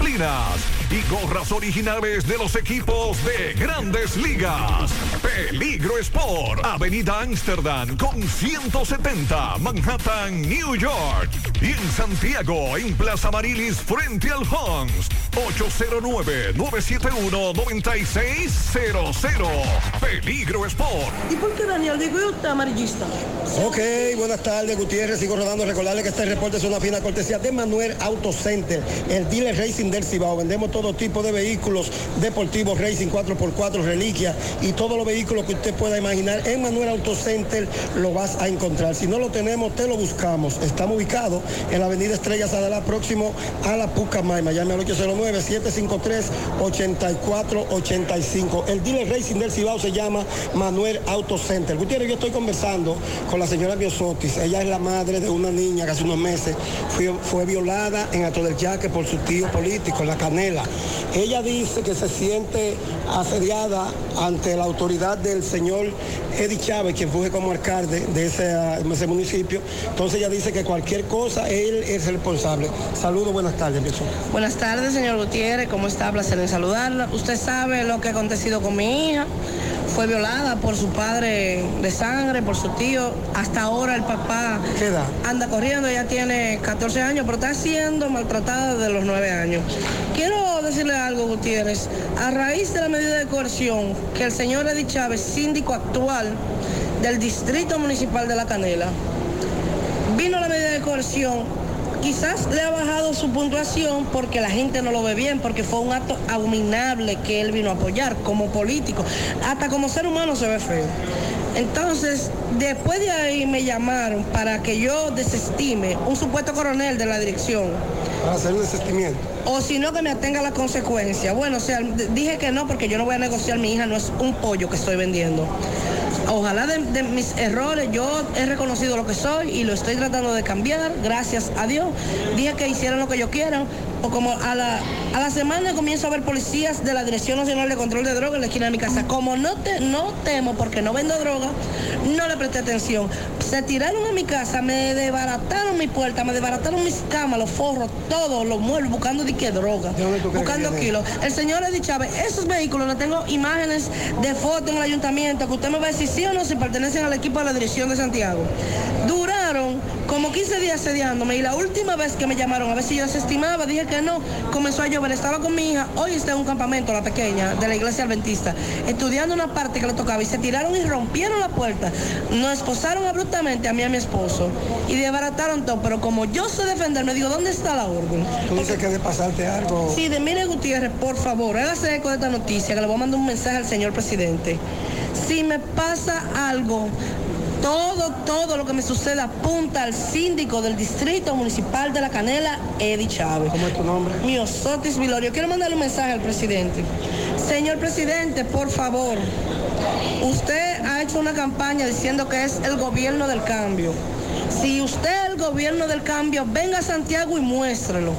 y gorras originales de los equipos de grandes ligas. Peligro Sport, Avenida Amsterdam con 170, Manhattan, New York. Y en Santiago, en Plaza Marilis, frente al Hans, 809-971-9600. Peligro Sport. ¿Y por qué Daniel digo yo está amarillista? Ok, buenas tardes, Gutiérrez. Sigo rodando. Recordarle que este reporte es una fina cortesía de Manuel Auto Center, el dealer racing del Cibao. Vendemos todo tipo de vehículos deportivos, racing 4x4, reliquia y todos los vehículos que usted pueda imaginar. En Manuel Auto Center lo vas a encontrar. Si no lo tenemos, te lo buscamos. Estamos ubicados en la avenida Estrella Sadala, próximo a la Pucamaima. Llame al 809-753-8485. El dealer racing del Cibao se llama Manuel Auto Center. Gutiérrez, yo estoy conversando con la señora Biosotis. Ella es la madre de una niña que hace unos meses fue, violada en Alto del Yaque por su tío político, en la canela. Ella dice que se siente asediada ante la autoridad del señor Eddie Chávez, quien fue como alcalde de ese, municipio. Entonces ella dice que cualquier cosa, él es responsable. Saludos, buenas tardes, Wilson. Buenas tardes, señor Gutiérrez. ¿Cómo está? Placer en saludarla. Usted sabe lo que ha acontecido con mi hija. Fue violada por su padre de sangre, por su tío. Hasta ahora el papá ¿Qué edad? anda corriendo, ya tiene 14 años, pero está siendo maltratada de los 9 años. Quiero decirle algo, Gutiérrez. A raíz de la medida de coerción que el señor Eddie Chávez, síndico actual del Distrito Municipal de La Canela, vino la medida de coerción quizás le ha bajado su puntuación porque la gente no lo ve bien, porque fue un acto abominable que él vino a apoyar como político. Hasta como ser humano se ve feo. Entonces, después de ahí me llamaron para que yo desestime un supuesto coronel de la dirección. Para hacer un desistimiento. O si no, que me atenga a la consecuencia. Bueno, o sea, dije que no porque yo no voy a negociar, mi hija no es un pollo que estoy vendiendo. Ojalá de, mis errores, yo he reconocido lo que soy y lo estoy tratando de cambiar, gracias a Dios. Dije que hicieran lo que yo quieran, o como a la, a la semana comienzo a ver policías de la Dirección Nacional de Control de Drogas en la esquina de mi casa. Como no, te, no temo porque no vendo droga, no le presté atención. Se tiraron a mi casa, me desbarataron mi puerta, me desbarataron mis camas, los forros, todo, los muebles, buscando de qué droga, buscando kilos. El señor Eddie Chávez, esos vehículos, no tengo imágenes de fotos en el ayuntamiento, que usted me va a decir sí o no si pertenecen al equipo de la dirección de Santiago. Duraron como 15 días sediándome y la última vez que me llamaron a ver si yo se estimaba, dije que no, comenzó a llover, estaba con mi hija, hoy está en un campamento, la pequeña, de la iglesia adventista, estudiando una parte que le tocaba y se tiraron y rompieron la puerta, nos esposaron abruptamente a mí y a mi esposo y desbarataron todo, pero como yo sé defenderme, digo, ¿dónde está la orden? Tú dices que de pasarte algo. Sí, de Mire Gutiérrez, por favor, hágase eco de esta noticia, que le voy a mandar un mensaje al señor presidente. Si me pasa algo, todo, todo lo que me suceda apunta al síndico del Distrito Municipal de La Canela, Eddie Chávez. ¿Cómo es tu nombre? Miosotis Vilorio. Quiero mandarle un mensaje al presidente. Señor presidente, por favor, usted ha hecho una campaña diciendo que es el gobierno del cambio. Si usted es el gobierno del cambio, venga a Santiago y muéstrelo.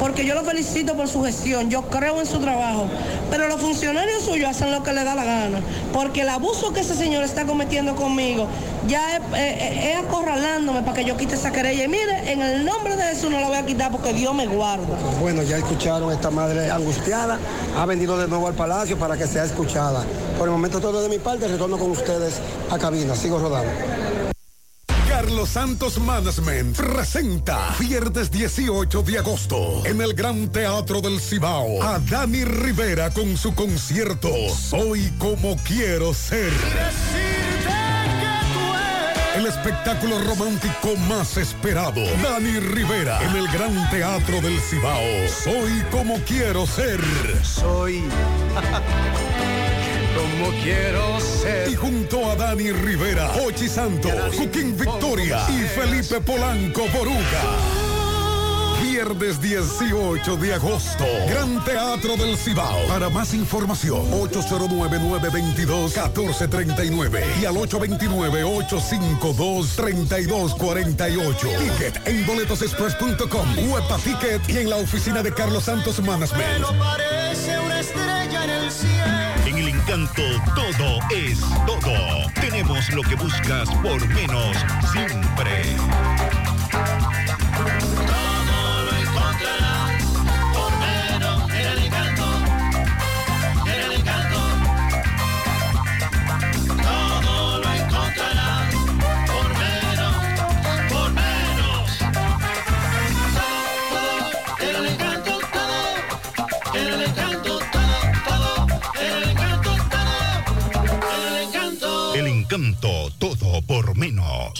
Porque yo lo felicito por su gestión, yo creo en su trabajo. Pero los funcionarios suyos hacen lo que le da la gana. Porque el abuso que ese señor está cometiendo conmigo ya es, es- es acorralándome para que yo quite esa querella. Y mire, en el nombre de Jesús no la voy a quitar porque Dios me guarda. Bueno, ya escucharon esta madre angustiada. Ha venido de nuevo al palacio para que sea escuchada. Por el momento todo de mi parte, retorno con ustedes a cabina. Sigo rodando. Carlos Santos Management presenta viernes 18 de agosto en el Gran Teatro del Cibao a Dani Rivera con su concierto Soy como quiero ser. El espectáculo romántico más esperado. Dani Rivera en el Gran Teatro del Cibao. Soy como quiero ser. Soy como quiero ser. Y junto a Dani Rivera, Ochi Santos, Joaquín Victoria y Felipe Polanco Boruga. Viernes 18 de agosto, Gran Teatro del Cibao. Para más información, 809-922-1439 y al 829-852-3248. Ticket en boletosexpress.com, Huepa Ticket y en la oficina de Carlos Santos Management. Parece una estrella en el cielo. Encanto todo es todo. Tenemos lo que buscas por menos siempre. Todo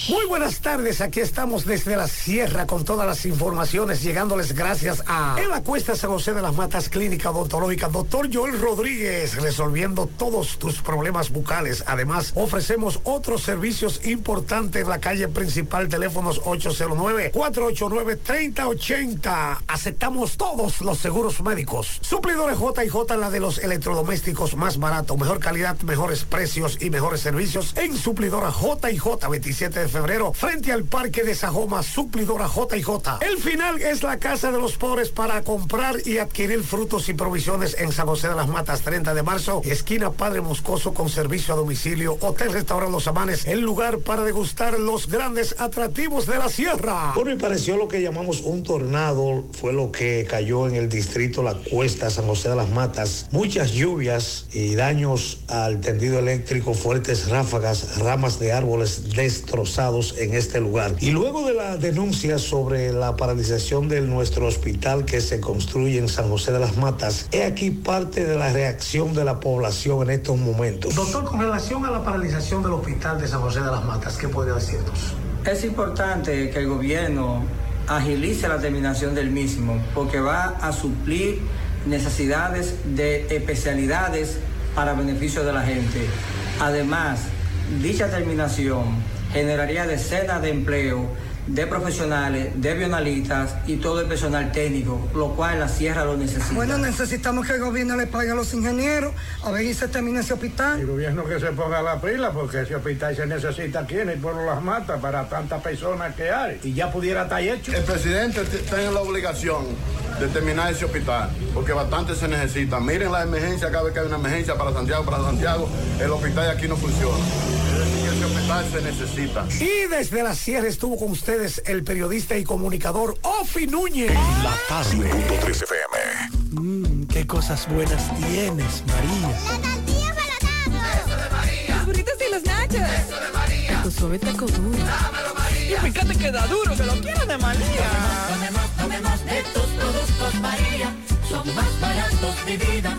Muy buenas tardes, aquí estamos desde la sierra con todas las informaciones, llegándoles gracias a En la Cuesta San José de las Matas Clínica Odontológica, doctor Joel Rodríguez, resolviendo todos tus problemas bucales. Además, ofrecemos otros servicios importantes en la calle principal, teléfonos 809-489-3080. Aceptamos todos los seguros médicos. Suplidores J y J, la de los electrodomésticos más barato, mejor calidad, mejores precios y mejores servicios en Suplidora J&J 27 de febrero frente al Parque de Sajoma, Suplidora J&J. El final es la Casa de los Pobres para comprar y adquirir frutos y provisiones en San José de las Matas 30 de marzo, esquina Padre Moscoso con servicio a domicilio, Hotel Restaurante Los Amanes, el lugar para degustar los grandes atractivos de la sierra. Bueno, y pareció lo que llamamos un tornado, fue lo que cayó en el distrito La Cuesta, San José de las Matas. Muchas lluvias y daños al tendido eléctrico, fuertes ráfagas, ramas de árboles destrozados en este lugar. Y luego de la denuncia sobre la paralización de nuestro hospital que se construye en San José de las Matas, he aquí parte de la reacción de la población en estos momentos. Doctor, con relación a la paralización del hospital de San José de las Matas, ¿qué podría decirnos? Es importante que el gobierno agilice la terminación del mismo porque va a suplir necesidades de especialidades para beneficio de la gente. Además, dicha terminación generaría decenas de empleos de profesionales, de bionalistas y todo el personal técnico, lo cual la sierra lo necesita. Bueno, necesitamos que el gobierno le pague a los ingenieros a ver si se termina ese hospital. El gobierno que se ponga la pila porque ese hospital se necesita aquí en el pueblo Las Matas para tantas personas que hay y ya pudiera estar hecho. El presidente tiene la obligación de terminar ese hospital porque bastante se necesita. Miren la emergencia, cada vez que hay una emergencia para Santiago, para Santiago, el hospital aquí no funciona. Es decir, ese hospital se necesita. Y desde la sierra estuvo con ustedes el periodista y comunicador Ofi Núñez. La tarde. 3 FM. Mmm, qué cosas buenas tienes, María. La tortilla para Eso de María. Los burritos y los nachos. Eso de María. Tu suave taco duro. Dámelo, María. Y fíjate que da duro, que lo quiero de María. Tomemos, tomemos de tus productos, María. Son más baratos de vida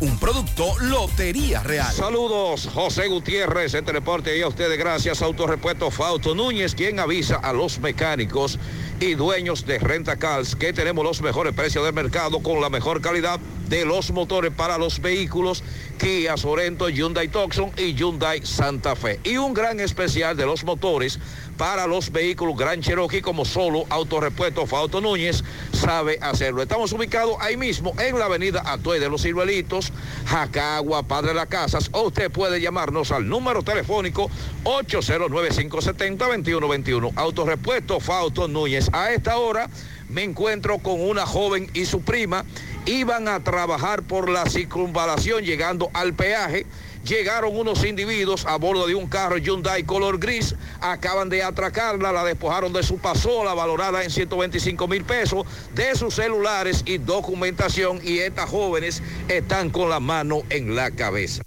Un producto Lotería Real. Saludos, José Gutiérrez en Teleporte y a ustedes gracias Autorepuesto Fausto Núñez, quien avisa a los mecánicos y dueños de Rentacals que tenemos los mejores precios del mercado con la mejor calidad de los motores para los vehículos Kia Sorento, Hyundai Tucson y Hyundai Santa Fe. Y un gran especial de los motores para los vehículos Gran Cherokee como solo Autorepuesto Fausto Núñez sabe hacerlo. Estamos ubicados ahí mismo en la avenida Atuey de los Ciruelitos, Jacagua, Padre de las Casas, o usted puede llamarnos al número telefónico 809-570-2121. Autorepuesto Fausto Núñez. A esta hora me encuentro con una joven y su prima. Iban a trabajar por la circunvalación llegando al peaje. Llegaron unos individuos a bordo de un carro Hyundai color gris, acaban de atracarla, la despojaron de su pasola valorada en 125 mil pesos, de sus celulares y documentación y estas jóvenes están con la mano en la cabeza.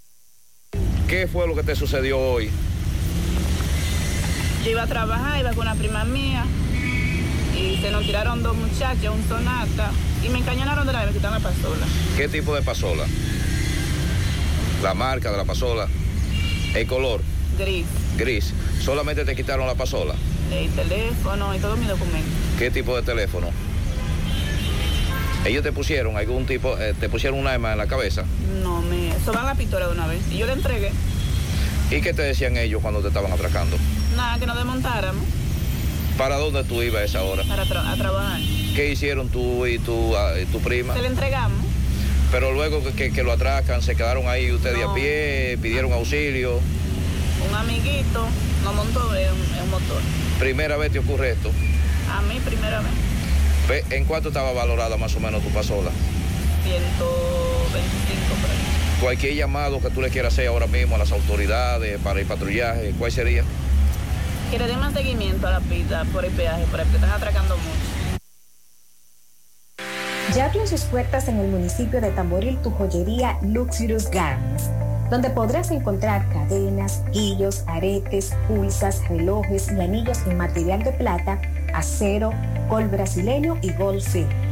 ¿Qué fue lo que te sucedió hoy? Yo iba a trabajar, iba con una prima mía y se nos tiraron dos muchachos, un sonata, y me encañonaron de la vez, quitaron la pasola. ¿Qué tipo de pasola? La marca de la pasola. El color, Gris, gris. Solamente te quitaron la pasola. el teléfono y todos mis documentos. ¿Qué tipo de teléfono? Ellos te pusieron algún tipo, eh, te pusieron un arma en la cabeza. No, me soban la pistola de una vez. Y yo le entregué. ¿Y qué te decían ellos cuando te estaban atracando? Nada, que nos desmontáramos ¿Para dónde tú ibas a esa hora? para tra- a trabajar. ¿Qué hicieron tú y tu, ah, y tu prima? Se le entregamos. Pero luego que, que- que lo atracan, se quedaron ahí ustedes a pie, pidieron auxilio. Un amiguito nos montó en, en un motor. Primera vez te ocurre esto. A mí, primera vez, Ve, ¿En cuánto estaba valorada más o menos tu pasola? 125 por ahí. Cualquier llamado que tú le quieras hacer ahora mismo a las autoridades para el patrullaje, ¿cuál sería? Que le den más seguimiento a la pista por el peaje, por el que están atracando mucho. Ya abrió sus puertas en el municipio de Tamboril tu joyería Luxurious Gardens. donde podrás encontrar cadenas, guillos, aretes, pulsas, relojes y anillos en material de plata, acero, gol brasileño y gol silver.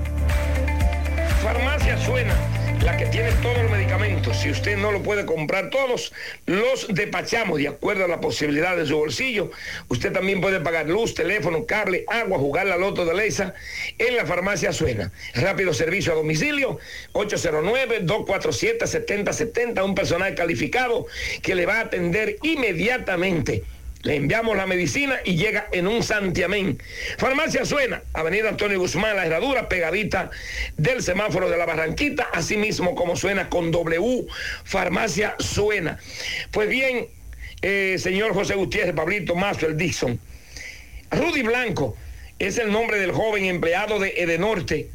Farmacia Suena, la que tiene todos los medicamentos. Si usted no lo puede comprar todos, los despachamos de acuerdo a la posibilidad de su bolsillo. Usted también puede pagar luz, teléfono, cable, agua, jugar la loto de Leisa en la Farmacia Suena. Rápido servicio a domicilio, 809-247-7070, un personal calificado que le va a atender inmediatamente. Le enviamos la medicina y llega en un santiamén. Farmacia Suena, Avenida Antonio Guzmán, La Herradura, pegadita del semáforo de la Barranquita, así mismo como suena con W, Farmacia Suena. Pues bien, eh, señor José Gutiérrez, Pablito Mazo, el Dixon. Rudy Blanco es el nombre del joven empleado de Edenorte,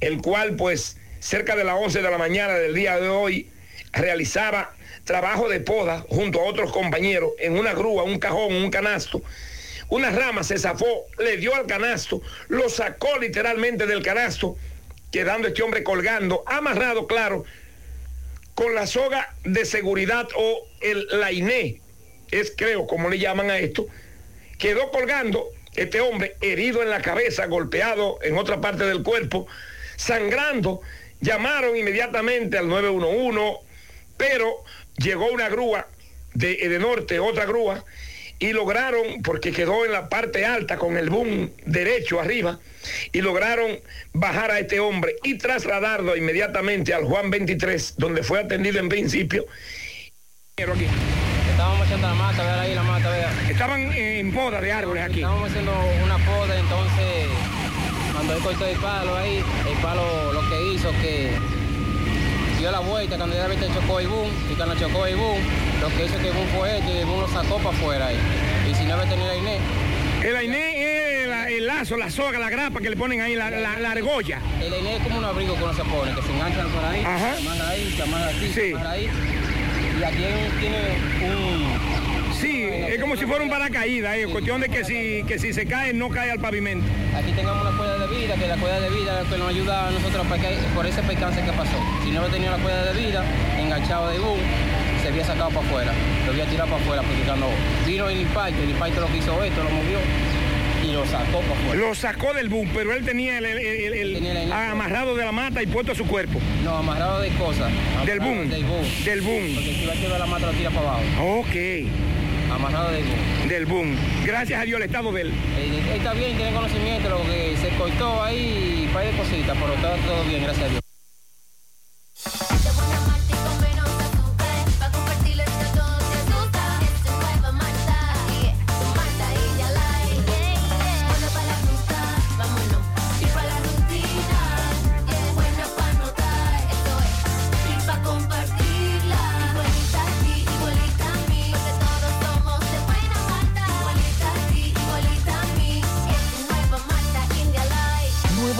el cual pues cerca de las 11 de la mañana del día de hoy realizaba trabajo de poda junto a otros compañeros en una grúa, un cajón, un canasto. Una rama se zafó, le dio al canasto, lo sacó literalmente del canasto, quedando este hombre colgando, amarrado, claro, con la soga de seguridad o el lainé, es creo como le llaman a esto, quedó colgando este hombre herido en la cabeza, golpeado en otra parte del cuerpo, sangrando. Llamaron inmediatamente al 911, pero llegó una grúa de, de norte, otra grúa, y lograron, porque quedó en la parte alta con el boom derecho arriba, y lograron bajar a este hombre y trasladarlo inmediatamente al Juan 23, donde fue atendido en principio. Aquí. Estábamos echando la mata, ver ahí la mata, vea. Estaban en poda de árboles aquí. Estábamos haciendo una poda, entonces cuando él cortó el palo ahí, el palo lo que hizo que dio la vuelta, cuando ya viste chocó el boom, y cuando chocó el boom, lo que hizo que el boom fue esto y el boom lo sacó para afuera ahí. Y si no había tenido la Inés. El ainé es la- el lazo, la soga, la grapa que le ponen ahí, la, la, la argolla. El Inés es como un abrigo que uno se pone, que se enganchan por ahí, Ajá. se amarra ahí, se amarra aquí, Sí. se amarra ahí. Y aquí tiene un... Sí, es como si fuera un paracaídas, es cuestión de que si, que si se cae, no cae al pavimento. Aquí tengamos una cuerda de vida, que la cuerda de vida que nos ayuda a nosotros para que- por ese percance que pasó. Si no hubiera tenido la cuerda de vida, enganchado de boom, se había sacado para afuera, lo había tirado para afuera, porque cuando vino el impacto, el impacto lo que hizo esto, lo movió y lo sacó para afuera. Lo sacó del boom, pero él tenía el, el- el- el- amarrado de la mata y puesto a su cuerpo. No, amarrado de cosas. Del boom. Del boom. Del boom. Porque si va a la mata, lo tira para abajo. Ok. Amarrado del boom. Del boom. Gracias a Dios el estado de él. Él, él está bien, tiene conocimiento, lo que se cortó ahí, un par de cositas, pero está todo bien, gracias a Dios.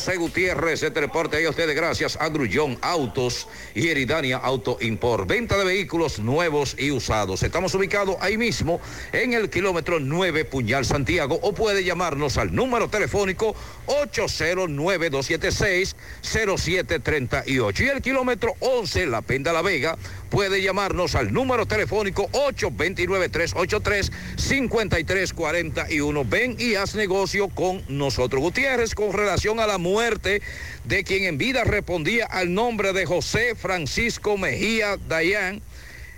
José Gutiérrez, este reporte a ustedes gracias a Grullón Autos y Eridania Auto Import. Venta de vehículos nuevos y usados. Estamos ubicados ahí mismo en el kilómetro 9 Puñal Santiago o puede llamarnos al número telefónico 809-276-0738 y el kilómetro 11 La Penda La Vega puede llamarnos al número telefónico 829-383-5341. Ven y haz negocio con nosotros. Gutiérrez, con relación a la muerte de quien en vida respondía al nombre de José Francisco Mejía Dayan,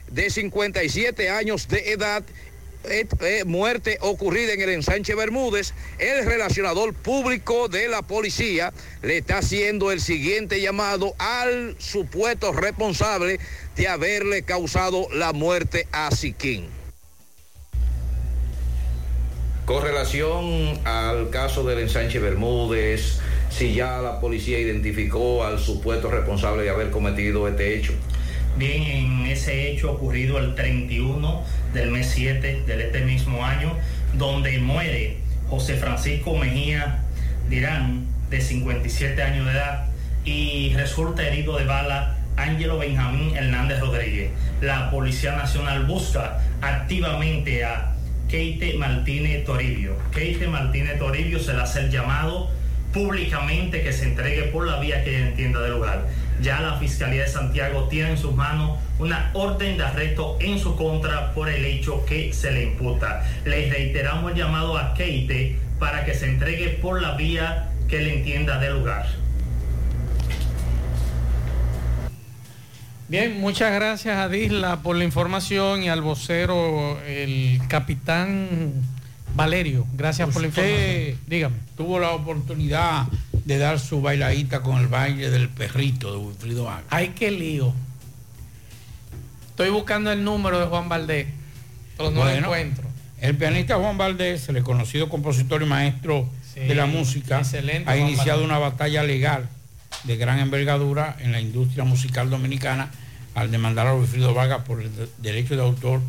de 57 años de edad, eh, muerte ocurrida en el ensanche Bermúdez, el relacionador público de la policía le está haciendo el siguiente llamado al supuesto responsable de haberle causado la muerte a Siquín. Con relación al caso del ensanche Bermúdez, si ya la policía identificó al supuesto responsable de haber cometido este hecho. Bien, en ese hecho ocurrido el 31 del mes 7 de este mismo año, donde muere José Francisco Mejía Dirán, de 57 años de edad, y resulta herido de bala Ángelo Benjamín Hernández Rodríguez. La Policía Nacional busca activamente a Keite Martínez Toribio. Keite Martínez Toribio se le hace el llamado públicamente que se entregue por la vía que ella entienda del lugar. Ya la Fiscalía de Santiago tiene en sus manos una orden de arresto en su contra por el hecho que se le imputa. Le reiteramos el llamado a Keite para que se entregue por la vía que le entienda del lugar. Bien, muchas gracias a Disla por la información y al vocero, el capitán Valerio. Gracias por la información. Dígame. Tuvo la oportunidad de dar su bailadita con el baile del perrito de Wilfrido Vargas. Ay, qué lío. Estoy buscando el número de Juan Valdés, pero no lo encuentro. El pianista Juan Valdés, el reconocido compositor y maestro Sí, de la música, excelente, ha Juan iniciado Valdés. una batalla legal de gran envergadura en la industria musical dominicana al demandar a Wilfrido Vargas por el de- derecho de autor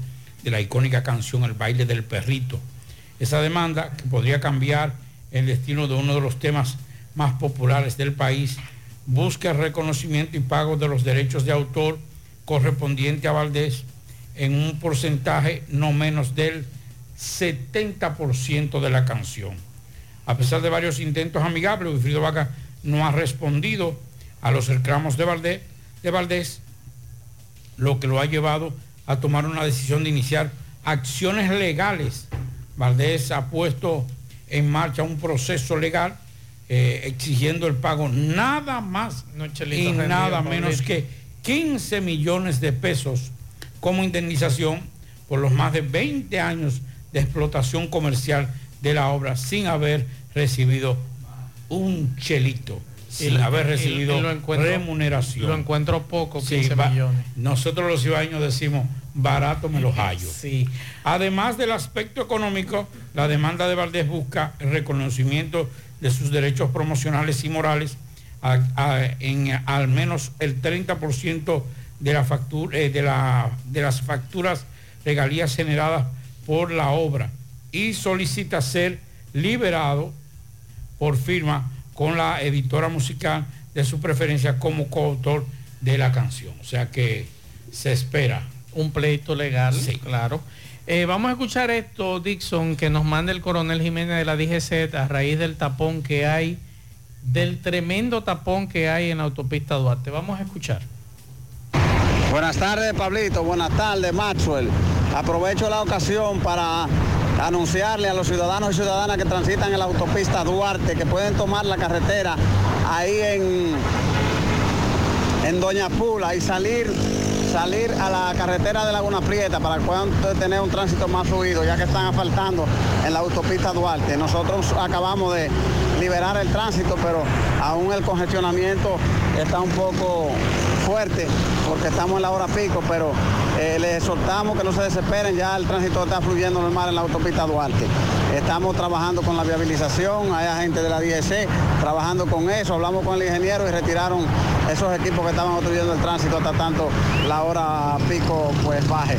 de la icónica canción El baile del perrito. Esa demanda, que podría cambiar el destino de uno de los temas más populares del país, busca el reconocimiento y pago de los derechos de autor correspondiente a Valdés en un porcentaje no menos del 70% de la canción. A pesar de varios intentos amigables, Wilfrido Vaca no ha respondido a los reclamos de Valdés, lo que lo ha llevado a tomar una decisión de iniciar acciones legales. Valdés ha puesto en marcha un proceso legal eh, exigiendo el pago nada más Chelito, y nada menos que 15 millones de pesos como indemnización por los más de 20 años de explotación comercial de la obra sin haber recibido un chelito, sin Y- haber recibido remuneración. Lo encuentro poco, Sí, 15 va- millones. Nosotros los ibaños decimos, barato me los hallo. Además del aspecto económico, la demanda de Valdés busca el reconocimiento de sus derechos promocionales y morales a- a- en al menos el 30% de, la factura, eh, de, la- de las facturas regalías generadas por la obra y solicita ser liberado por firma con la editora musical de su preferencia como coautor de la canción. O sea que se espera. Un pleito legal, claro. Eh, vamos a escuchar esto, Dixon, que nos manda el coronel Jiménez de la DGZ a raíz del tapón que hay, del tremendo tapón que hay en la autopista Duarte. Vamos a escuchar. Buenas tardes, Pablito. Buenas tardes, Maxwell. Aprovecho la ocasión para anunciarle a los ciudadanos y ciudadanas que transitan en la autopista Duarte que pueden tomar la carretera ahí en, en Doña Pula y salir salir a la carretera de Laguna Prieta para que puedan tener un tránsito más fluido, ya que están asfaltando en la autopista Duarte. Nosotros acabamos de liberar el tránsito, pero aún el congestionamiento está un poco fuerte porque estamos en la hora pico, pero eh, les exhortamos que no se desesperen, ya el tránsito está fluyendo normal en la autopista Duarte. Estamos trabajando con la viabilización, hay agentes de la DSC trabajando con eso, hablamos con el ingeniero y retiraron esos equipos que estaban obstruyendo el tránsito hasta tanto la hora pico pues baje.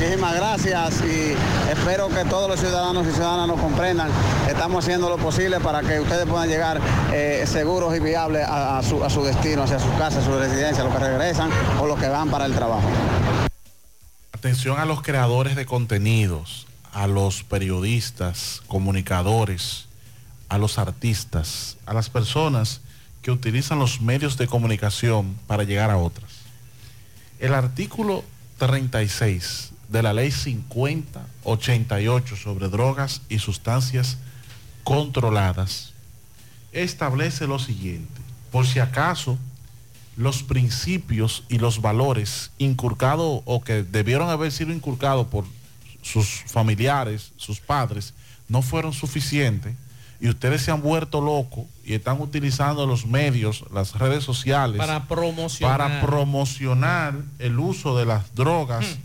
Muchísimas gracias y espero que todos los ciudadanos y ciudadanas nos comprendan. Estamos haciendo lo posible para que ustedes puedan llegar eh, seguros y viables a, a su, a su destino, hacia su casa, su residencia, los que regresan o los que van para el trabajo. Atención a los creadores de contenidos, a los periodistas, comunicadores, a los artistas, a las personas que utilizan los medios de comunicación para llegar a otras. El artículo 36 de la ley 5088 sobre drogas y sustancias controladas establece lo siguiente. Por si acaso los principios y los valores inculcados o que debieron haber sido inculcados por sus familiares, sus padres, no fueron suficientes y ustedes se han vuelto locos y están utilizando los medios, las redes sociales Para promocionar. para promocionar el uso de las drogas,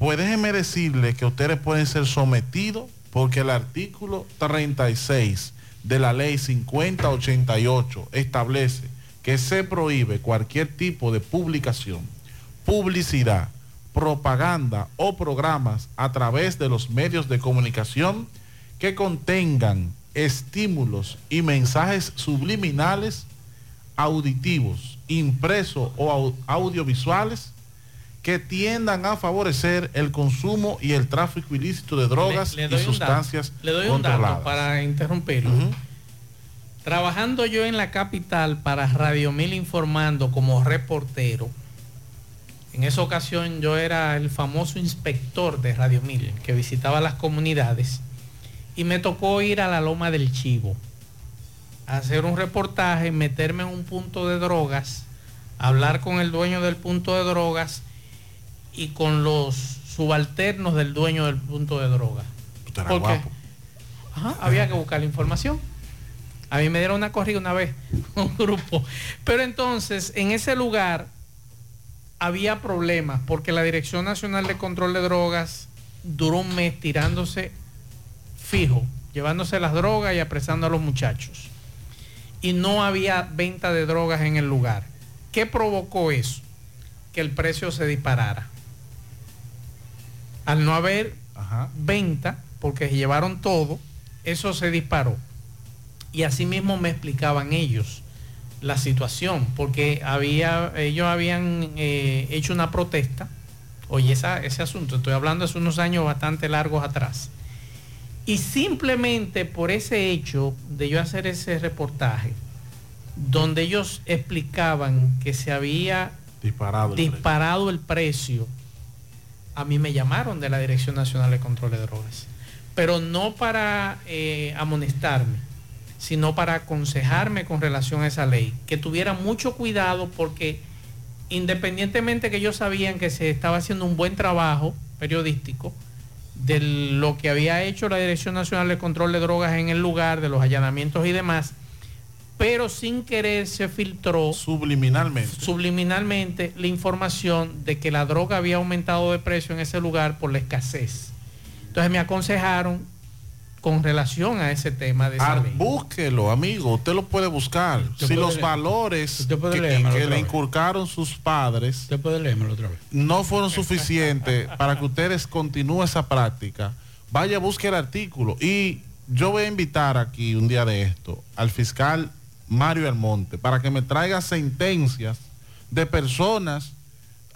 pues déjenme decirle que ustedes pueden ser sometidos porque el artículo 36 de la ley 5088 establece que se prohíbe cualquier tipo de publicación, publicidad, propaganda o programas a través de los medios de comunicación que contengan estímulos y mensajes subliminales auditivos, impresos o au- audiovisuales que tiendan a favorecer el consumo y el tráfico ilícito de drogas Le- le y un dato. sustancias Le doy un dato para interrumpirlo. Trabajando yo en la capital para Radio Mil informando como reportero, en esa ocasión yo era el famoso inspector de Radio Mil que visitaba las comunidades y me tocó ir a la Loma del Chivo a hacer un reportaje, meterme en un punto de drogas, hablar con el dueño del punto de drogas y con los subalternos del dueño del punto de era Porque guapo. ajá, había que buscar la información. A mí me dieron una corrida una vez, un grupo. Pero entonces, en ese lugar había problemas porque la Dirección Nacional de Control de Drogas duró un mes tirándose fijo, llevándose las drogas y apresando a los muchachos. Y no había venta de drogas en el lugar. ¿Qué provocó eso? Que el precio se disparara. Al no haber venta, porque llevaron todo, eso se disparó. Y así mismo me explicaban ellos la situación, porque había, ellos habían eh, hecho una protesta. Oye, esa- ese asunto, estoy hablando hace unos años bastante largos atrás. Y simplemente por ese hecho de yo hacer ese reportaje, donde ellos explicaban que se había Disparado. el precio. disparado el precio, a mí me llamaron de la Dirección Nacional de Control de Drogas. Pero no para eh, amonestarme, sino para aconsejarme con relación a esa ley. Que tuviera mucho cuidado porque independientemente que ellos sabían que se estaba haciendo un buen trabajo periodístico, de lo que había hecho la Dirección Nacional de Control de Drogas en el lugar, de los allanamientos y demás, pero sin querer se filtró subliminalmente subliminalmente la información de que la droga había aumentado de precio en ese lugar por la escasez. Entonces me aconsejaron con relación a ese tema de esa búsquelo, amigo, usted lo puede buscar. Si puede los leer. valores que, le vez. inculcaron sus padres puede leérmelo otra vez. no fueron suficientes para que ustedes continúen esa práctica, vaya, busque el artículo. Y yo voy a invitar aquí un día de esto al fiscal Mario Almonte para que me traiga sentencias de personas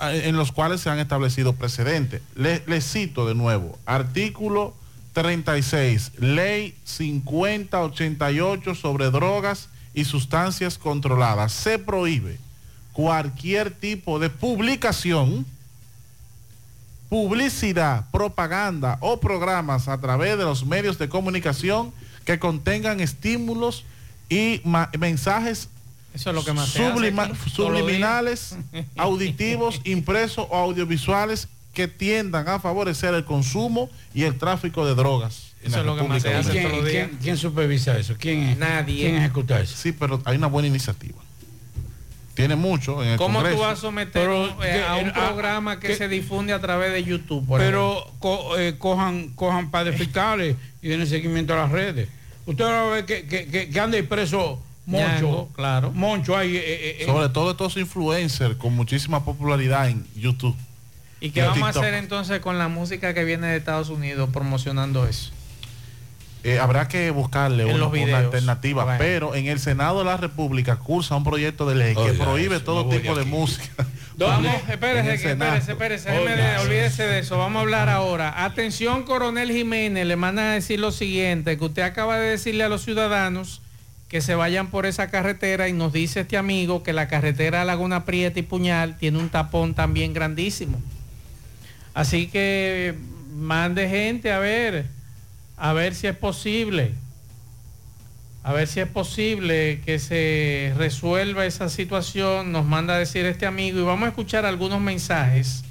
eh, en los cuales se han establecido precedentes. Le, le cito de nuevo, artículo 36, ley 5088 sobre drogas y sustancias controladas. Se prohíbe cualquier tipo de publicación, publicidad, propaganda o programas a través de los medios de comunicación que contengan estímulos y mensajes Eso es lo que más sublima- subliminales, auditivos, impresos o audiovisuales que tiendan a favorecer el consumo y el tráfico de drogas. Eso la es lo que más República se hace Dominicana. todos los días. ¿Quién, quién supervisa eso? ¿Quién, es- Nadie. ¿Quién ejecuta eso? Sí, pero hay una buena iniciativa. Tiene mucho en el ¿Cómo Congreso. tú vas a someter un- eh, a un ah, programa que, que- se difunde a través de YouTube? por Pero co- eh, cojan, cojan par de fiscales y den seguimiento a las redes. Usted va a ver que, que, que, que anda preso Moncho. Ñango, claro. Moncho ahí. eh, eh, eh, Sobre todo estos influencers con muchísima popularidad en YouTube. ¿Y qué vamos a hacer entonces con la música que viene de Estados Unidos promocionando eso? Eh, habrá que buscarle una, alternativa, Bueno. pero en el Senado de la República cursa un proyecto de ley que Oiga, prohíbe todo tipo de aquí. música. Vamos, espérese, espérese, espérese, de- olvídese de eso. Vamos a hablar ahora. Atención, coronel Jiménez, le mandan a decir lo siguiente, que usted acaba de decirle a los ciudadanos que se vayan por esa carretera y nos dice este amigo que la carretera Laguna Prieta y Puñal tiene un tapón también grandísimo. Así que mande gente a ver, a ver si es posible, a ver si es posible que se resuelva esa situación, nos manda a decir este amigo y vamos a escuchar algunos mensajes.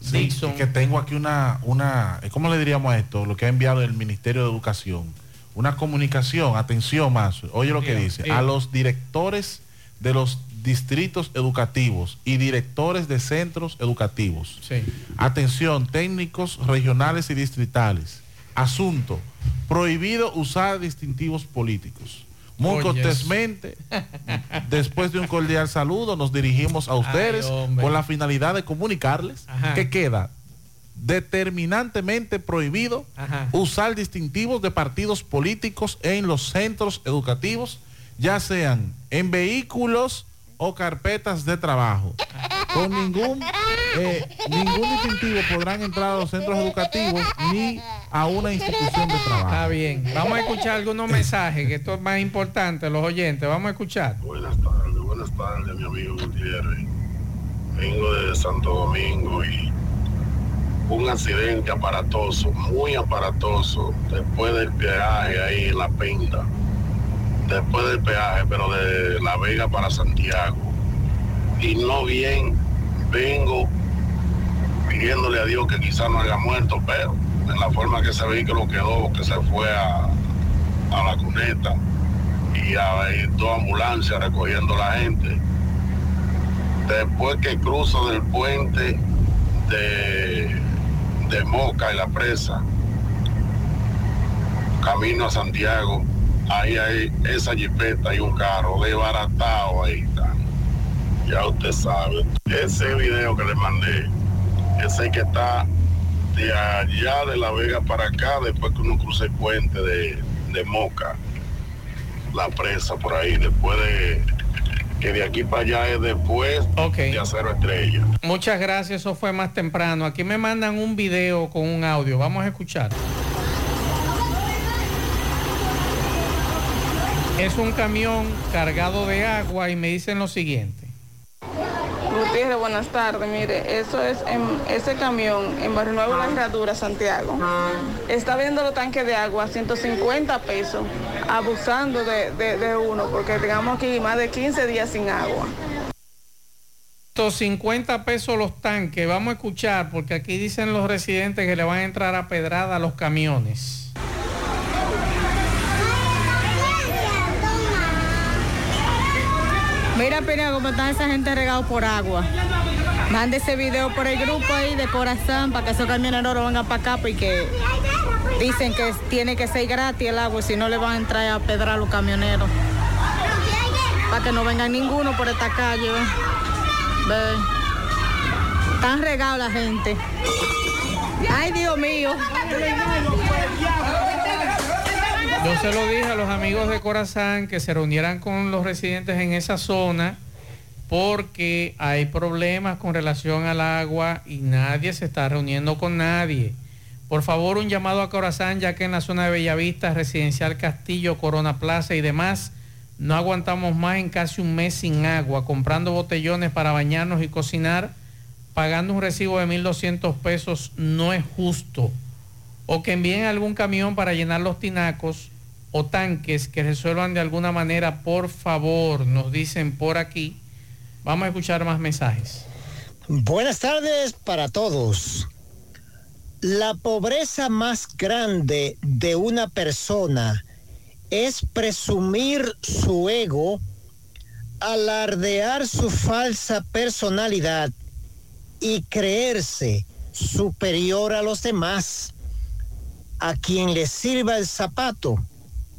Sí, Dixon. que tengo aquí una, una, eh, ¿cómo le diríamos a esto? Lo que ha enviado el Ministerio de Educación. Una comunicación, atención más, oye lo que dice, a los directores de los distritos educativos y directores de centros educativos. Sí. Atención, técnicos regionales y distritales. Asunto, prohibido usar distintivos políticos. Muy Oye, cortésmente, después de un cordial saludo, nos dirigimos a ustedes Ay, con la finalidad de comunicarles Ajá. que queda determinantemente prohibido Ajá. usar distintivos de partidos políticos en los centros educativos, ya sean en vehículos o carpetas de trabajo. Con ningún, eh, ningún distintivo podrán entrar a los centros educativos ni a una institución de trabajo. Está bien, vamos a escuchar algunos mensajes, que esto es más importante, los oyentes, vamos a escuchar. Buenas tardes, buenas tardes, mi amigo Gutiérrez. Vengo de Santo Domingo y un accidente aparatoso, muy aparatoso, después del peaje ahí en La Pinta. Después del peaje, pero de La Vega para Santiago. Y no bien, vengo pidiéndole a Dios que quizás no haya muerto, pero en la forma que ese vehículo quedó, que se fue a, a la cuneta y hay dos ambulancias recogiendo la gente. Después que cruzo del puente de, de Moca y la presa, camino a Santiago, ahí hay esa jipeta y un carro desbaratado ahí está. Ya usted sabe. Ese video que le mandé, ese que está de allá de La Vega para acá, después que uno cruza el puente de, de Moca la presa por ahí, después de que de aquí para allá es después de Acero Estrella. Muchas gracias, eso fue más temprano. Aquí me mandan un video con un audio, vamos a escuchar. Es un camión cargado de agua y me dicen lo siguiente. Gutiérrez, buenas tardes. Mire, eso es en ese camión en Barrio Nuevo La Herradura, Santiago. Está viendo los tanques de agua a 150 pesos, abusando de, de- de uno, porque tengamos aquí más de 15 días sin agua. 150 pesos los tanques, vamos a escuchar porque aquí dicen los residentes que le van a entrar a pedrada a los camiones. Mira, Pina, cómo está esa gente regado por agua. Mande ese video por el grupo ahí de corazón para que esos camioneros vengan para acá porque dicen que tiene que ser gratis el agua, si no le van a entrar a pedrar a los camioneros. Para que no vengan ninguno por esta calle. Ve. Ve. Están regados la gente. Ay, Dios mío. Yo se lo dije a los amigos de Corazán que se reunieran con los residentes en esa zona porque hay problemas con relación al agua y nadie se está reuniendo con nadie. Por favor, un llamado a Corazán, ya que en la zona de Bellavista, Residencial Castillo, Corona Plaza y demás, no aguantamos más en casi un mes sin agua, comprando botellones para bañarnos y cocinar, pagando un recibo de 1.200 pesos no es justo o que envíen algún camión para llenar los tinacos o tanques que resuelvan de alguna manera, por favor, nos dicen por aquí. Vamos a escuchar más mensajes. Buenas tardes para todos. La pobreza más grande de una persona es presumir su ego, alardear su falsa personalidad y creerse superior a los demás. A quien le sirva el zapato,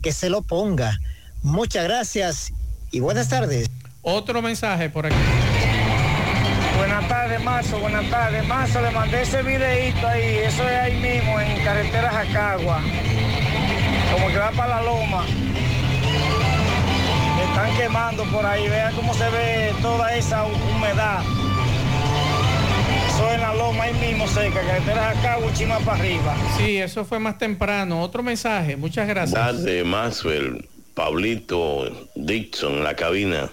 que se lo ponga. Muchas gracias y buenas tardes. Otro mensaje por aquí. Buenas tardes, Marzo, buenas tardes. Marzo, le mandé ese videito ahí, eso es ahí mismo, en carretera Jacagua. Como que va para la loma. Están quemando por ahí, vean cómo se ve toda esa hu- humedad. En la loma ahí mismo cerca, carretera Jacagua, Chima para arriba. Sí, eso fue más temprano. Otro mensaje. Muchas gracias. tarde, Maxwell. Pablito Dixon la cabina.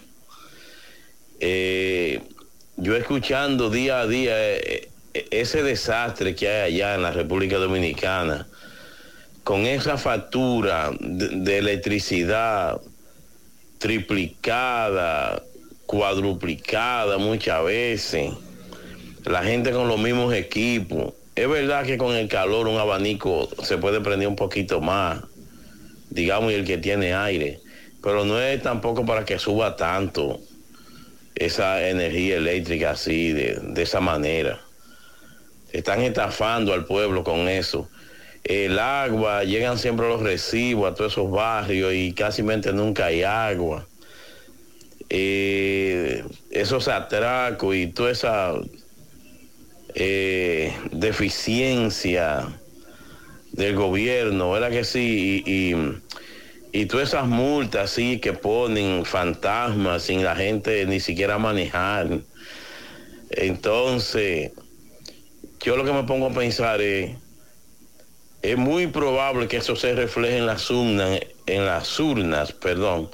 Eh, yo escuchando día a día eh, eh, ese desastre que hay allá en la República Dominicana, con esa factura de, de electricidad triplicada, cuadruplicada muchas veces, la gente con los mismos equipos. Es verdad que con el calor un abanico se puede prender un poquito más, digamos, y el que tiene aire, pero no es tampoco para que suba tanto esa energía eléctrica así, de, de esa manera. Están estafando al pueblo con eso. El agua, llegan siempre los recibos a todos esos barrios y casi nunca hay agua. Eh, esos atracos y toda esa eh, deficiencia del gobierno, ¿verdad que sí? Y, y- todas esas multas sí que ponen fantasmas sin la gente ni siquiera manejar. Entonces, yo lo que me pongo a pensar es, es muy probable que eso se refleje en las urnas, en las urnas, perdón,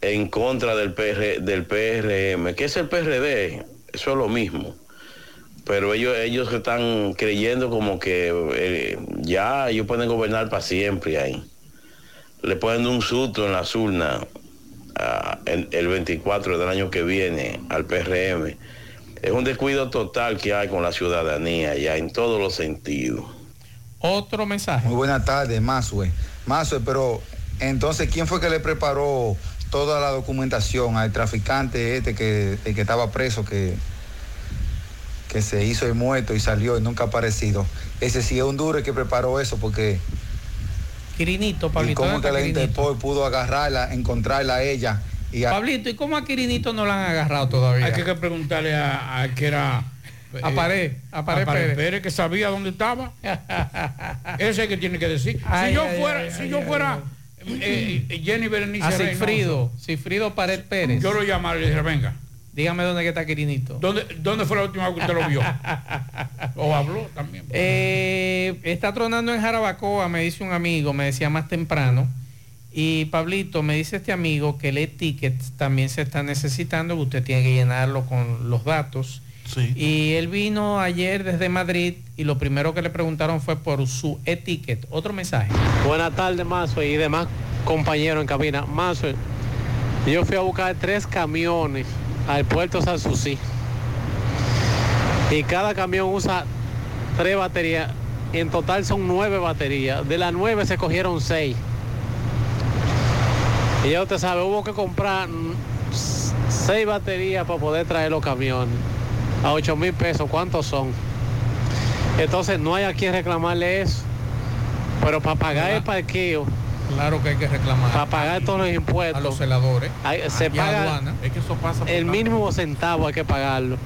en contra del, PR, del PRM. ¿Qué es el PRD? Eso es lo mismo. Pero ellos, ellos están creyendo como que eh, ya ellos pueden gobernar para siempre ahí. Le ponen un susto en las urnas ah, en- el 24 del año que viene al PRM. Es un descuido total que hay con la ciudadanía ya en todos los sentidos. Otro mensaje. Muy buenas tardes, Mazue. Mazue, pero entonces, ¿quién fue que le preparó toda la documentación al traficante este que, el que estaba preso, que, que se hizo el muerto y salió y nunca ha aparecido? Ese sí es un duro el que preparó eso, porque Quirinito, ¿y Pablito. cómo ¿dónde que la? Interpol pudo agarrarla, encontrarla a ella? Y a- Pablito, ¿y cómo a Quirinito no la han agarrado todavía? Hay que preguntarle a, a que era. eh, A Pared, a Pared Pérez. que sabía dónde estaba. Ese es el que tiene que decir. Ay, si yo ay, fuera, ay, si ay, yo ay, fuera eh, Jenny Berenice A Reynoso, Cifrido, Cifrido Pared Pérez. yo lo llamaría y le dije, venga. Dígame dónde que está Quirinito. ¿Dónde, ¿Dónde fue la última vez que usted lo vio? o habló también. Eh, está tronando en Jarabacoa, me dice un amigo, me decía más temprano. Y Pablito, me dice este amigo que el e-ticket también se está necesitando, que usted tiene que llenarlo con los datos. Y él vino ayer desde Madrid y lo primero que le preguntaron fue por su e-ticket. Otro mensaje. Buenas tardes, Mazo, y demás compañeros en cabina. Mazo, yo fui a buscar tres camiones al puerto Sanssouci. Y cada camión usa tres baterías. En total son nueve baterías. De las nueve se cogieron seis. Y ya usted sabe, hubo que comprar seis baterías para poder traer los camiones. A 8 mil pesos, ¿cuántos son? Entonces no hay a quien reclamarle eso. Pero para pagar el parqueo. Claro que hay que reclamar. Para pagar todos los impuestos. A los celadores. hay- se paga aduana. Es que eso pasa el mínimo centavo hay que pagarlo.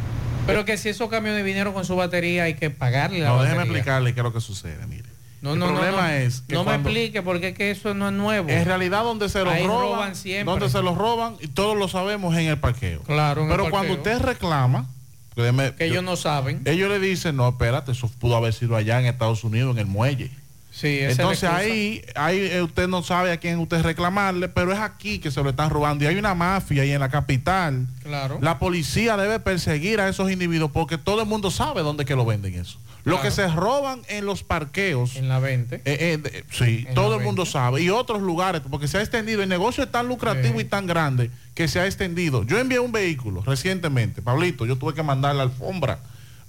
Pero que si esos camiones vinieron con su batería hay que pagarle la No, batería. déjeme explicarle qué es lo que sucede, mire. No, el no, problema no. es que no me explique porque es que eso no es nuevo. En realidad donde se los Ahí roban, roban siempre. donde se los roban y todos lo sabemos en el parqueo. Claro, en el Pero cuando parqueo. usted reclama, créeme, Que ellos no saben. Ellos le dicen, no, espérate, eso pudo haber sido allá en Estados Unidos, en el muelle. Sí, Entonces ahí, ahí eh, usted no sabe a quién usted reclamarle, pero es aquí que se lo están robando. Y hay una mafia ahí en la capital. Claro. La policía debe perseguir a esos individuos porque todo el mundo sabe dónde que lo venden eso. Lo que se roban en los parqueos. En la 20. eh, de- sí, En todo el mundo sabe. Y otros lugares, porque se ha extendido. El negocio es tan lucrativo y tan grande que se ha extendido. Yo envié un vehículo recientemente, Pablito, yo tuve que mandar la alfombra,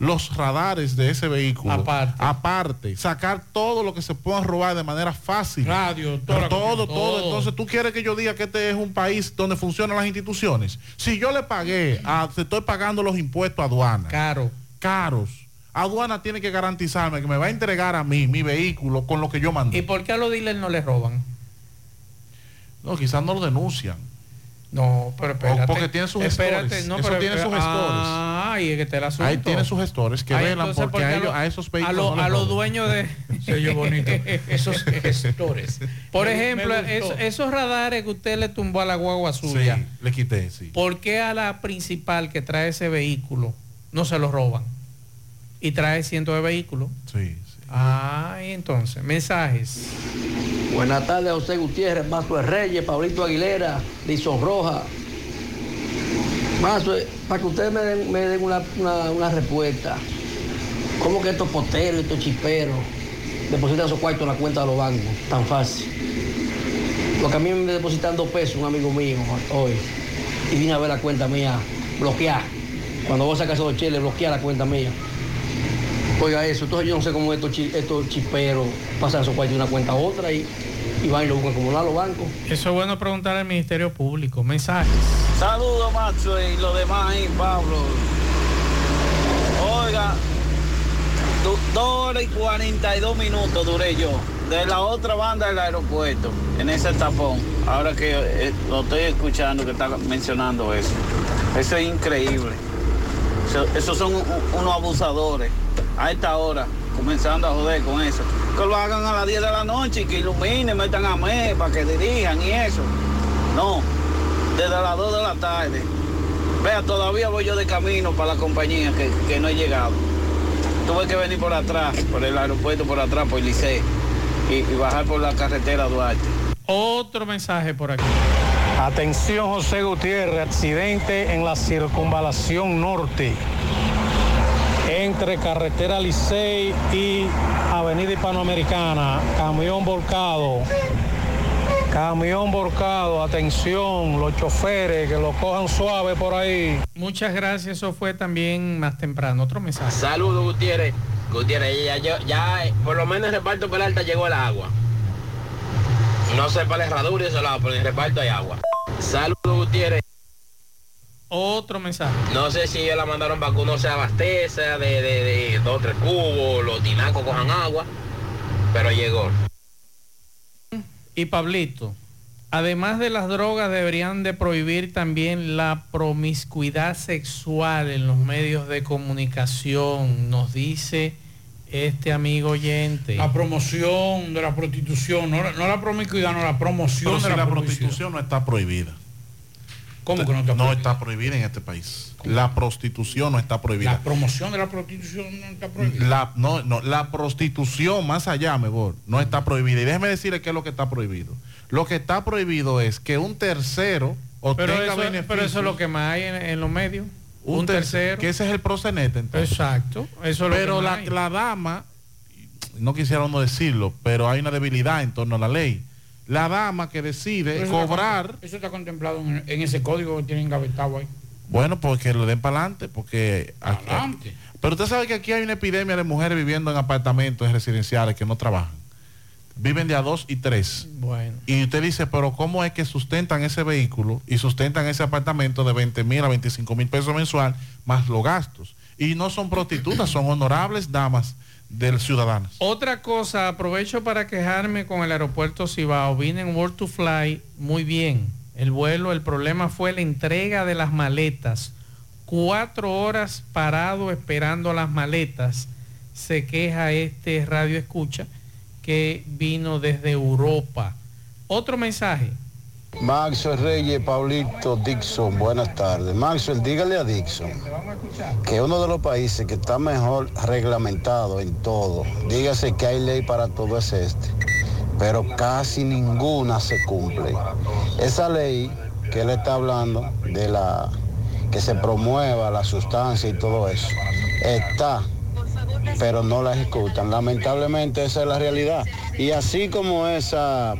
los radares de ese vehículo. Aparte. Aparte, sacar todo lo que se pueda robar de manera fácil. Radio, todo, todo, todo. todo. Entonces, ¿tú quieres que yo diga que este es un país donde funcionan las instituciones? Si yo le pagué, a, te estoy pagando los impuestos a aduana. Caro. Caros. Aduana tiene que garantizarme que me va a entregar a mí mi vehículo con lo que yo mandé. ¿Y por qué a los dealers no les roban? No, quizás no lo denuncian. No, pero espérate. O porque tiene sus Espérate, gestores. no, Eso pero- tiene sus gestores. Ah, y es que el asunto. Ahí tiene sus gestores que Ay, velan porque ¿por qué a, ellos- lo- a esos a vehículos lo- no les a los dueños de Sello bonito. Esos gestores. Por Me- ejemplo, esos radares que usted le tumbó a la guagua suya, Sí, le quité, sí. ¿por qué a la principal que trae ese vehículo no se lo roban? Y trae cientos de vehículos. Sí, Ah, y entonces, mensajes. Buenas tardes, José Gutiérrez, Mazo Reyes, Pablito Aguilera, Lison Roja. Mazo, para que ustedes me den, me den una, una- respuesta. ¿Cómo que estos poteros, estos chiperos, depositan esos cuartos en la cuenta de los bancos? Tan fácil. Porque a mí me depositan dos pesos un amigo mío hoy. Y vine a ver la cuenta mía bloquear. Cuando vos sacas esos cheles, bloquear la cuenta mía. Oiga eso, entonces yo no sé cómo estos, chi- estos chiperos pasan esos cuartos de una cuenta a otra y, y van y lo buscan como nada los bancos. Eso es bueno preguntar al Ministerio Público. Mensajes. Saludos, Macho, y los demás ahí, Pablo. Oiga, du- dos horas y 42 minutos duré yo. De la otra banda del aeropuerto, en ese tapón. Ahora que eh, lo estoy escuchando, que está mencionando eso. Eso es increíble. Eso- esos son unos abusadores. A esta hora, comenzando a joder con eso. Que lo hagan a las 10 de la noche y que iluminen, metan a MES para que dirijan y eso. No, desde las 2 de la tarde. Vea, todavía voy yo de camino para la compañía que, que no he llegado. Tuve que venir por atrás, por el aeropuerto por atrás, por el Licey, y, y bajar por la carretera Duarte. Otro mensaje por aquí. Atención José Gutiérrez, accidente en la circunvalación norte entre carretera Licey y Avenida Hispanoamericana. Camión volcado. Camión volcado, atención, los choferes que lo cojan suave por ahí. Muchas gracias, eso fue también más temprano. Otro mensaje. Saludos, Gutiérrez. Gutiérrez, ya, ya, ya, eh, por lo menos en el reparto Peralta llegó el agua. No sé para la herradura y eso lado, pero en el reparto hay agua. Saludos, Gutiérrez. Otro mensaje. No sé si ellos la mandaron para que uno se abasteza de, de, de dos o tres cubos, los tinacos cojan agua, pero llegó. Y Pablito, además de las drogas deberían de prohibir también la promiscuidad sexual en los medios de comunicación, nos dice este amigo oyente. La promoción de la prostitución, no, la- no la promiscuidad, no la promoción Pero de si la, la prostitución. prostitución no está prohibida. ¿Cómo que no está No está prohibida en este país. La prostitución no está prohibida. La promoción de la prostitución no está prohibida. La, no, no, la prostitución, más allá, mejor, no está prohibida. Y déjeme decirle qué es lo que está prohibido. Lo que está prohibido es que un tercero obtenga Pero eso, beneficios. pero eso es lo que más hay en, en los medios. un, Un, tercero. tercero. Que ese es el procenete, entonces. Exacto. Eso es lo pero la, hay. la dama, no quisiera uno decirlo, pero hay una debilidad en torno a la ley. La dama que decide eso cobrar, Eso está contemplado en, en ese código que tienen gavetado ahí. bueno, pues que lo den para adelante, porque... aquí- Adelante. pero usted sabe que aquí hay una epidemia de mujeres viviendo en apartamentos residenciales que no trabajan. Viven de a dos y tres. Bueno. Y usted dice, pero ¿cómo es que sustentan ese vehículo y sustentan ese apartamento de 20 mil a 25 mil pesos mensual más los gastos? Y no son prostitutas, son honorables damas Otra cosa, aprovecho para quejarme con el aeropuerto Cibao. Vine en World to Fly muy bien. El vuelo, el problema fue la entrega de las maletas. Cuatro horas parado esperando las maletas. Se queja este radio escucha que vino desde Europa. Otro mensaje. Maxwell Reyes, Paulito, Dixon, buenas tardes. Maxwell, dígale a Dixon que uno de los países que está mejor reglamentado en todo, dígase que hay ley para todo es este, pero casi ninguna se cumple. Esa ley que él está hablando de la que se promueva la sustancia y todo eso, está, pero no la ejecutan. Lamentablemente esa es la realidad. Y así como esa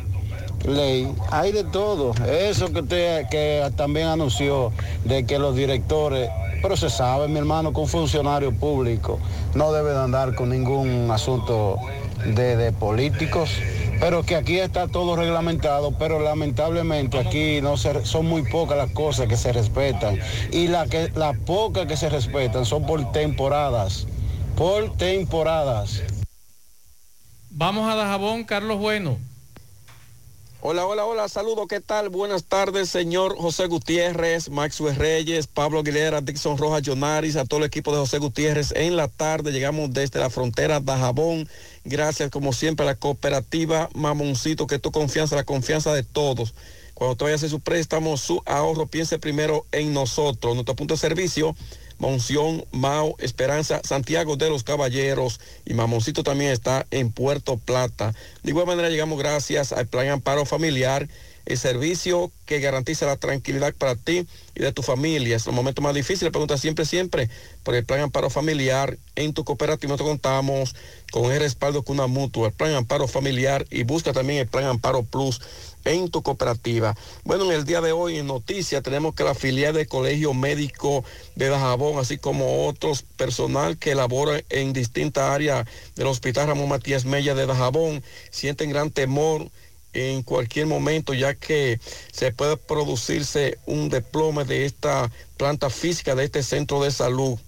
ley, hay de todo. Eso que usted que también anunció de que los directores, pero se sabe, mi hermano, que un funcionario público no debe de andar con ningún asunto de, de políticos, pero que aquí está todo reglamentado, pero lamentablemente aquí no son muy pocas las cosas que se respetan y las las pocas que se respetan son por temporadas, por temporadas. Vamos a Dajabón, Carlos Bueno. Hola, hola, hola, saludos, ¿qué tal? Buenas tardes, señor José Gutiérrez, Maxwell Reyes, Pablo Aguilera, Dixon Rojas, Jonaris, a todo el equipo de José Gutiérrez. En la tarde llegamos desde la frontera de Jabón. Gracias, como siempre, a la cooperativa Mamoncito, que es tu confianza, la confianza de todos. Cuando te vayas a hacer su préstamo, su ahorro, piense primero en nosotros. Nuestro punto de servicio, Monción, Mao, Esperanza, Santiago de los Caballeros y Mamoncito también está en Puerto Plata. De igual manera llegamos gracias al Plan Amparo Familiar el servicio que garantiza la tranquilidad para ti y de tu familia. Es los momentos más difíciles, pregunta siempre, siempre por el plan amparo familiar. En tu cooperativa nosotros contamos con el respaldo con una mutua, el plan amparo familiar y busca también el plan amparo plus en tu cooperativa. Bueno, en el día de hoy en noticias tenemos que la filial del Colegio Médico de Dajabón, así como otros personal que labora en distintas áreas del Hospital Ramón Matías Mella de Dajabón, sienten gran temor en cualquier momento, ya que se puede producirse un desplome de esta planta física, de este centro de salud.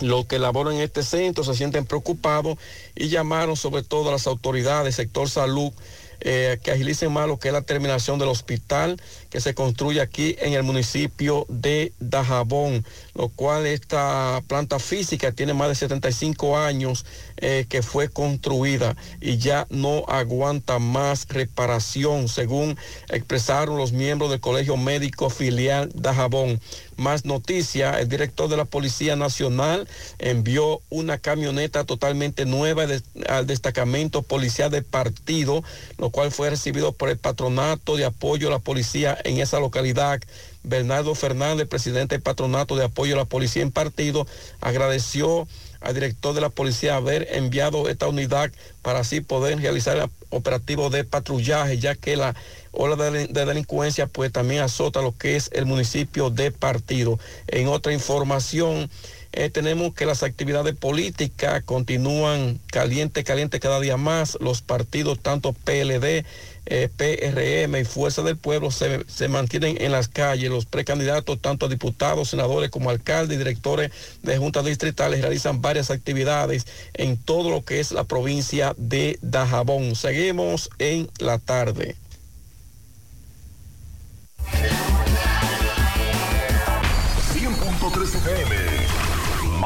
Los que laboran en este centro se sienten preocupados y llamaron sobre todo a las autoridades, sector salud, eh, que agilicen más lo que es la terminación del hospital que se construye aquí en el municipio de Dajabón, lo cual esta planta física tiene más de 75 años eh, que fue construida y ya no aguanta más reparación, según expresaron los miembros del Colegio Médico Filial Dajabón. Más noticia, el director de la Policía Nacional envió una camioneta totalmente nueva al destacamento policial del partido, lo cual fue recibido por el patronato de apoyo a la policía en esa localidad. Bernardo Fernández, presidente del patronato de apoyo a la policía en partido, agradeció al director de la policía haber enviado esta unidad para así poder realizar el operativo de patrullaje, ya que la ola de, delincuencia pues también azota lo que es el municipio de partido. En otra información, eh, tenemos que las actividades políticas continúan caliente, caliente cada día más. Los partidos, tanto PLD, eh, PRM y Fuerza del Pueblo se, se, mantienen en las calles. Los precandidatos, tanto a diputados, senadores como alcaldes y directores de juntas distritales, realizan varias actividades en todo lo que es la provincia de Dajabón. Seguimos en la tarde.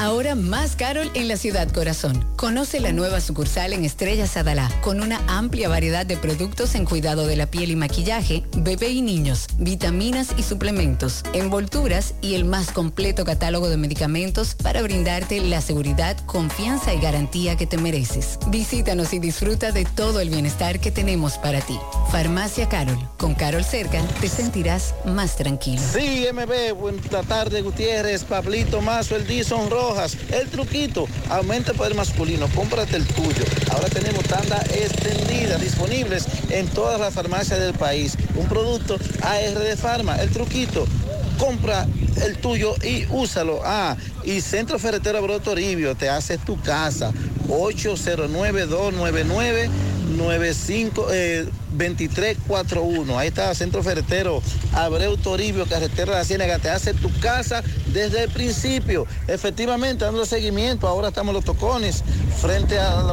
Ahora más Carol en la ciudad corazón. Conoce la nueva sucursal en Estrella Sadalá, con una amplia variedad de productos en cuidado de la piel y maquillaje, bebé y niños, vitaminas y suplementos, envolturas y el más completo catálogo de medicamentos para brindarte la seguridad, confianza y garantía que te mereces. Visítanos y disfruta de todo el bienestar que tenemos para ti. Farmacia Carol. Con Carol cerca te sentirás más tranquilo. Sí, MB, buenas tardes, Gutiérrez, Pablito Mazo, el Dison El truquito, aumenta el poder masculino, cómprate el tuyo. Ahora tenemos tanda extendida disponibles en todas las farmacias del país. Un producto AR de Farma, el truquito. Compra el tuyo y úsalo. Ah, y Centro Ferretero Abreu Toribio, te hace tu casa. 809-299. 95 eh, 2341. Ahí está Centro Ferretero Abreu Toribio, carretera de la Ciénaga. Te hace tu casa desde el principio. Efectivamente, dando seguimiento. Ahora estamos los tocones frente al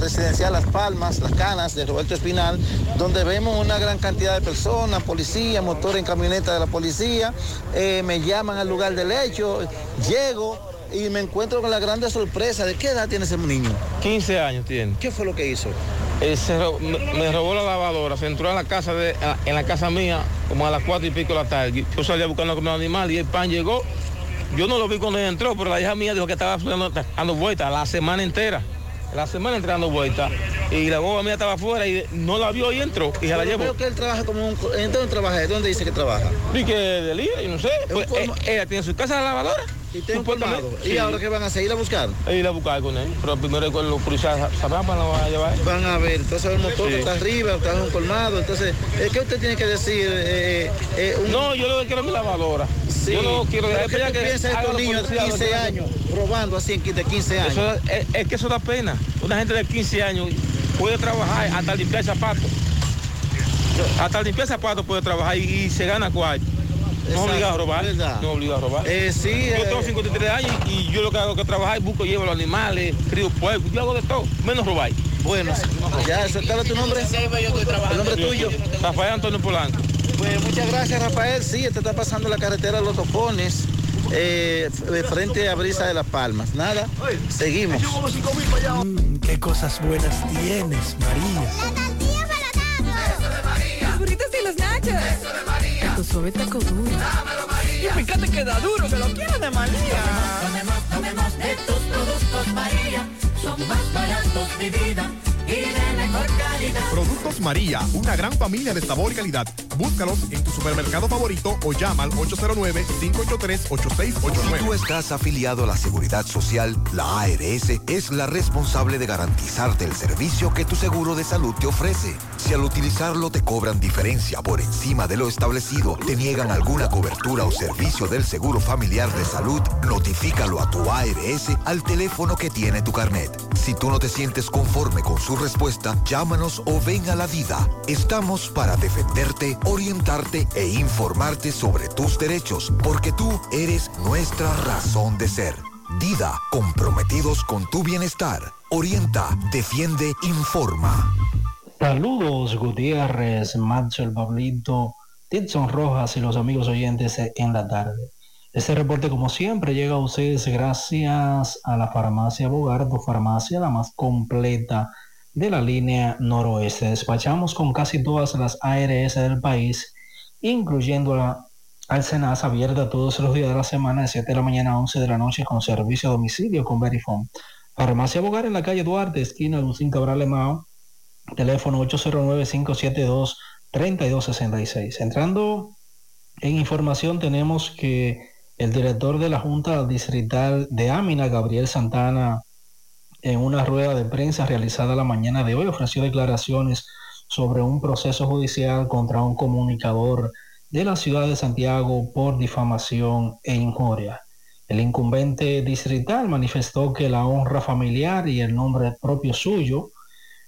residencial Las Palmas, Las Canas de Roberto Espinal, donde vemos una gran cantidad de personas, policía, motor en camioneta de la policía. Eh, me llaman al lugar del hecho. Llego y me encuentro con la grande sorpresa. ¿De qué edad tiene ese niño? 15 años tiene. ¿Qué fue lo que hizo? Se ro- me, me robó la lavadora, se entró en la casa de, en la casa mía como a las cuatro y pico de la tarde. Yo salía buscando a comer animal y el pan llegó. Yo no lo vi cuando entró, pero la hija mía dijo que estaba dando, dando vueltas la semana entera. La semana entera dando vueltas. Y la boba mía estaba afuera y no la vio y entró y se la llevó. Veo que él trabaja como un... ¿En dónde trabaja? ¿De dónde dice que trabaja? Vi que de libre, y no sé. Pues, eh, ella tiene su casa de lavadora. Y colmado. ¿Y Sí. ahora qué van a hacer? ¿Ir a buscar? Ir a buscar con él. Pero primero con los policías sabrán para van a llevar. Van a ver, entonces el motor Sí. que está arriba, está en un colmado, entonces, eh, ¿qué usted tiene que decir? Eh, eh, un- No, yo lo que quiero es mi lavadora. Sí. Yo no quiero ¿Pero dejar ¿Qué ya tú que de hagan estos niños de policías, 15 los años robando así de 15 años? Eso es, es que eso da pena. Una gente de 15 años puede trabajar hasta limpiar zapatos. Hasta limpiar zapatos puede trabajar y, y se gana cuarto. No obliga a robar. ¿verdad? No obliga a robar. Eh, sí, Yo eh, tengo 53 años y yo lo que hago es que trabajar, busco, llevo los animales, crío pueblos, yo hago de todo, menos robar. Bueno, ya, ¿cuál es tu nombre? El nombre tuyo. Rafael Antonio Polanco. Pues muchas gracias, Rafael. Sí, este está pasando la carretera Los Topones, eh, de frente a Brisa de las Palmas. Nada, seguimos. Mm, qué cosas buenas tienes, María. Los burritos y los nachos. Eso de María. Tu suave taco duro. Dámelo, María. Y fíjate que da duro, que lo quiero de María. Tomemos, tomemos de tus productos, María. Son más baratos de vida y de mejor calidad. Productos María, una gran familia de sabor y calidad. Búscalos en tu supermercado favorito o llama al 809-583-8689. Si tú estás afiliado a la Seguridad Social, la ARS es la responsable de garantizarte el servicio que tu seguro de salud te ofrece. Si al utilizarlo te cobran diferencia por encima de lo establecido, te niegan alguna cobertura o servicio del Seguro Familiar de Salud, notifícalo a tu ARS al teléfono que tiene tu carnet. Si tú no te sientes conforme con su respuesta, llámanos o ven a la vida. Estamos para defenderte, orientarte e informarte sobre tus derechos, porque tú eres nuestra razón de ser. Dida, comprometidos con tu bienestar. Orienta, defiende, informa. Saludos Gutiérrez, Macho el Pablito, Tidson Rojas y los amigos oyentes en la tarde. Este reporte como siempre llega a ustedes gracias a la farmacia Bogar, tu farmacia la más completa de la línea noroeste. Despachamos con casi todas las ARS del país, incluyendo la Alcenas abierta todos los días de la semana de 7 de la mañana a 11 de la noche con servicio a domicilio con Verifone. Farmacia Bogar en la calle Duarte, esquina Lucín Cabral Lemao, teléfono 809-572-3266. Entrando en información tenemos que el director de la Junta Distrital de Ámina, Gabriel Santana, en una rueda de prensa realizada la mañana de hoy, ofreció declaraciones sobre un proceso judicial contra un comunicador de la ciudad de Santiago por difamación e injuria. El incumbente distrital manifestó que la honra familiar y el nombre propio suyo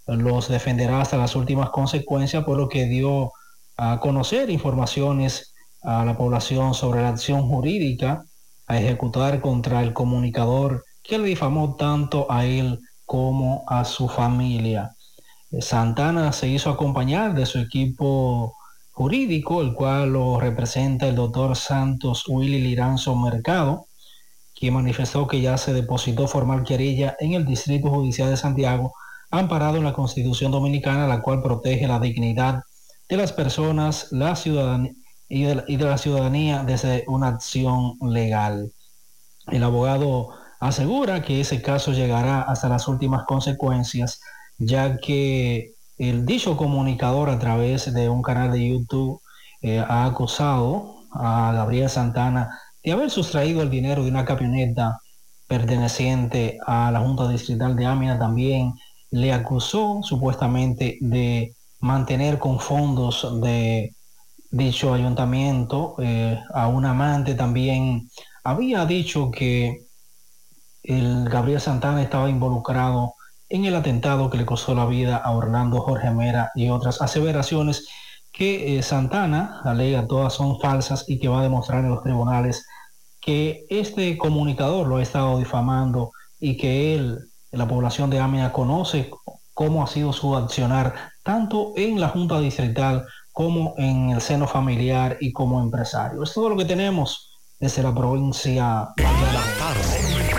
los defenderá hasta las últimas consecuencias, por lo que dio a conocer informaciones a la población sobre la acción jurídica a ejecutar contra el comunicador que le difamó tanto a él como a su familia. Santana se hizo acompañar de su equipo jurídico, el cual lo representa el doctor Santos Willy Liranzo Mercado, quien manifestó que ya se depositó formal querella en el Distrito Judicial de Santiago, amparado en la Constitución Dominicana, la cual protege la dignidad de las personas la y, de, y de la ciudadanía desde una acción legal. El abogado asegura que ese caso llegará hasta las últimas consecuencias, ya que el dicho comunicador a través de un canal de YouTube eh, ha acusado a Gabriel Santana de haber sustraído el dinero de una camioneta perteneciente a la Junta Distrital de Ámina. También le acusó supuestamente de mantener con fondos de dicho ayuntamiento eh, a un amante también había dicho que el Gabriel Santana estaba involucrado en el atentado que le costó la vida a Orlando Jorge Mera y otras aseveraciones que eh, Santana alega todas son falsas y que va a demostrar en los tribunales que este comunicador lo ha estado difamando y que él, la población de Amina, conoce cómo ha sido su accionar tanto en la Junta Distrital como en el seno familiar y como empresario. Es todo lo que tenemos desde la provincia de la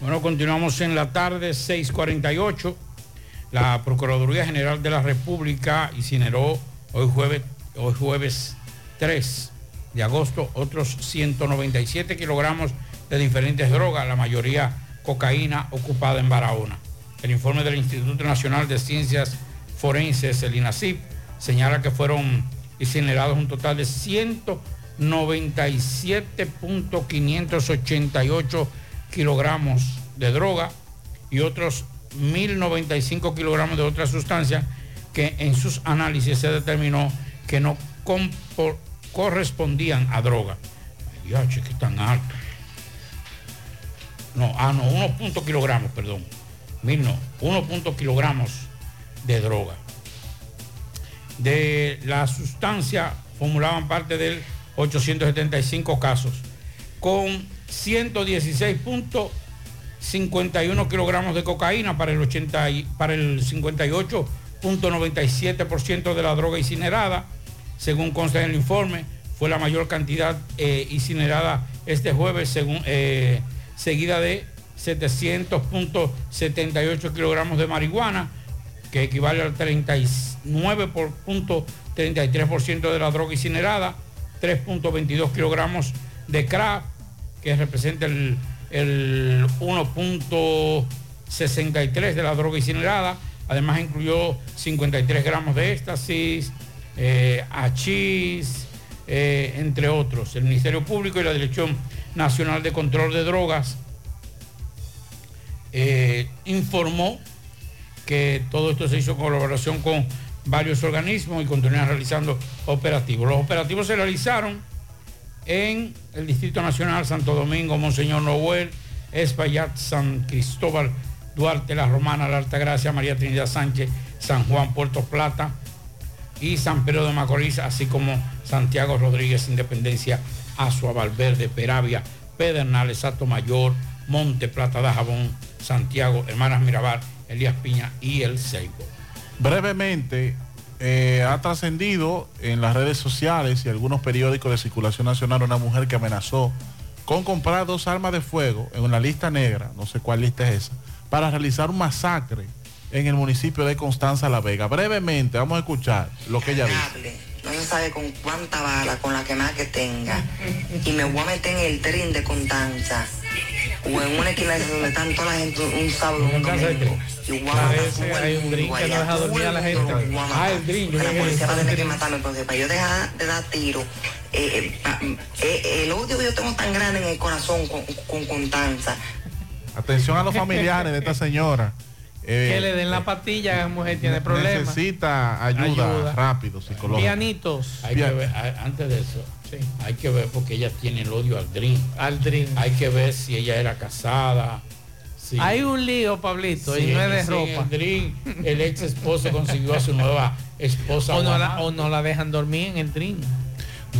Bueno, continuamos en la tarde, 6:48. La Procuraduría General de la República incineró hoy jueves, hoy jueves 3 de agosto otros 197 kilogramos de diferentes drogas, la mayoría cocaína ocupada en Barahona. El informe del Instituto Nacional de Ciencias Forenses, el INACIP, señala que fueron incinerados un total de 197.588 kilogramos de droga y otros 1.095 kilogramos de otra sustancia que en sus análisis se determinó que no correspondían a droga. Dios, que tan alto. No, ah, no, 1 punto kilogramos, perdón. Mil no, 1 punto kilogramos de droga. De la sustancia formulaban parte del 875 casos, con 116.51 kilogramos de cocaína para el, 80 y- para el 58.97% de la droga incinerada, según consta en el informe, fue la mayor cantidad eh, incinerada este jueves, según, eh, seguida de 700.78 kilogramos de marihuana, que equivale al 39.33% de la droga incinerada, 3.22 kilogramos de crack, que representa el, el 1.63 de la droga incinerada. Además incluyó 53 gramos de éxtasis, eh, hachís, eh, entre otros. El Ministerio Público y la Dirección Nacional de Control de Drogas eh, informó que todo esto se hizo en colaboración con varios organismos y continúan realizando operativos. Los operativos se realizaron en el Distrito Nacional, Santo Domingo, Monseñor Noel, Espaillat, San Cristóbal, Duarte, La Romana, La Altagracia, María Trinidad Sánchez, San Juan, Puerto Plata y San Pedro de Macorís, así como Santiago Rodríguez, Independencia, Azua, Valverde, Peravia, Pedernales, Sato Mayor, Monte Plata de Jabón, Santiago, Hermanas Mirabal, Elías Piña y El Ceibo. brevemente eh, ha trascendido en las redes sociales y algunos periódicos de circulación nacional una mujer que amenazó con comprar dos armas de fuego en una lista negra, no sé cuál lista es esa, para realizar un masacre en el municipio de Constanza La Vega. Brevemente, vamos a escuchar lo que ella dice. No se sabe con cuánta bala, con la que más que tenga. Y me voy a meter en el tren de Constanza. O en una esquina de donde están toda la gente un sábado, un domingo. Y voy a Parece, hay un drink que no deja dormir a la gente. Ah, el drink. La policía va a tener que matarme entonces para yo dejar de dar tiro. Eh, eh, pa- eh, el odio que yo tengo tan grande en el corazón con, con Constanza. Atención a los familiares de esta señora. Eh, que le den la patilla, la mujer tiene problemas. Necesita ayuda, Ayuda. rápido, psicológica. Pianitos. Hay que ver, antes de eso, hay que ver porque ella tiene el odio al drink. Al drink. Hay que ver si ella era casada. Hay un lío, Pablito, si y no es de ropa. El, ex esposo consiguió a su nueva esposa. O no, la, Juana. o no la dejan dormir en el drink.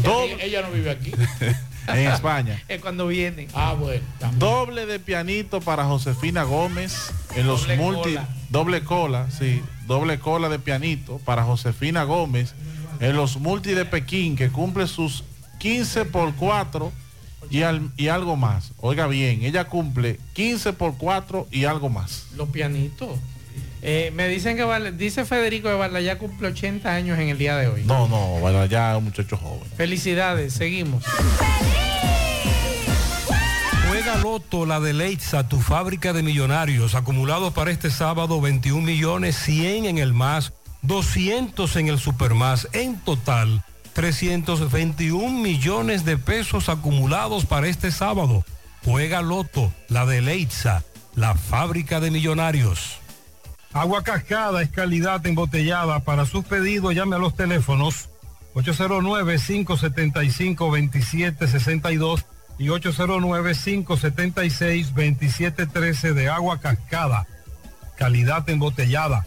Ella, ella no vive aquí. en España. Es cuando vienen. Ah, bueno. Doble de pianito para Josefina Gómez en los Doble multi. cola. Doble cola, sí. Doble cola de pianito para Josefina Gómez en los multi de Pekín que cumple sus 15 por 4 y, al- y algo más. Oiga bien, ella cumple 15 por 4 y algo más. Los pianitos. Eh, me dicen que Val- dice Federico de Varela ya cumple 80 años en el día de hoy. No, no, bueno, ya es un muchacho joven. Felicidades, seguimos. Juega Loto, la de Leitza, tu fábrica de millonarios, acumulados para este sábado 21 millones 100 en el más, 200 en el supermás, en total 321 millones de pesos acumulados para este sábado. Juega Loto, la de Leitza, la fábrica de millonarios. Agua Cascada es calidad embotellada. Para sus pedidos llame a los teléfonos 809-575-2762 y 809-576-2713 de agua cascada. Calidad embotellada.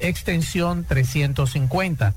extensión 350.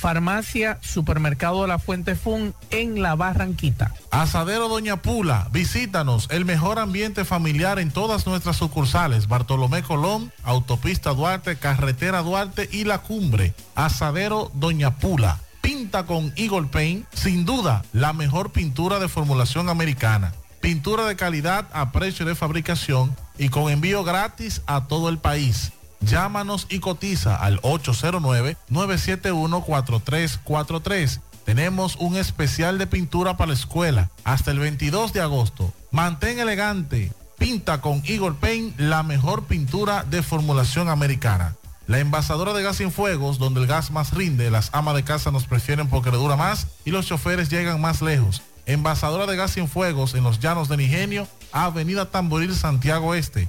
Farmacia Supermercado La Fuente Fun en La Barranquita. Asadero Doña Pula, visítanos, el mejor ambiente familiar en todas nuestras sucursales, Bartolomé Colón, Autopista Duarte, Carretera Duarte y La Cumbre. Asadero Doña Pula, pinta con Eagle Paint, sin duda la mejor pintura de formulación americana. Pintura de calidad a precio de fabricación y con envío gratis a todo el país. Llámanos y cotiza al 809-971-4343. Tenemos un especial de pintura para la escuela hasta el 22 de agosto. Mantén elegante. Pinta con Eagle Paint la mejor pintura de formulación americana. La envasadora de gas sin fuegos, donde el gas más rinde, las amas de casa nos prefieren porque le dura más y los choferes llegan más lejos. Envasadora de gas sin fuegos en los llanos de Nigenio, Avenida Tamboril, Santiago Este.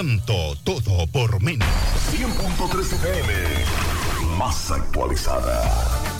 Encanto todo por menos. 100.3 FM. Más actualizada.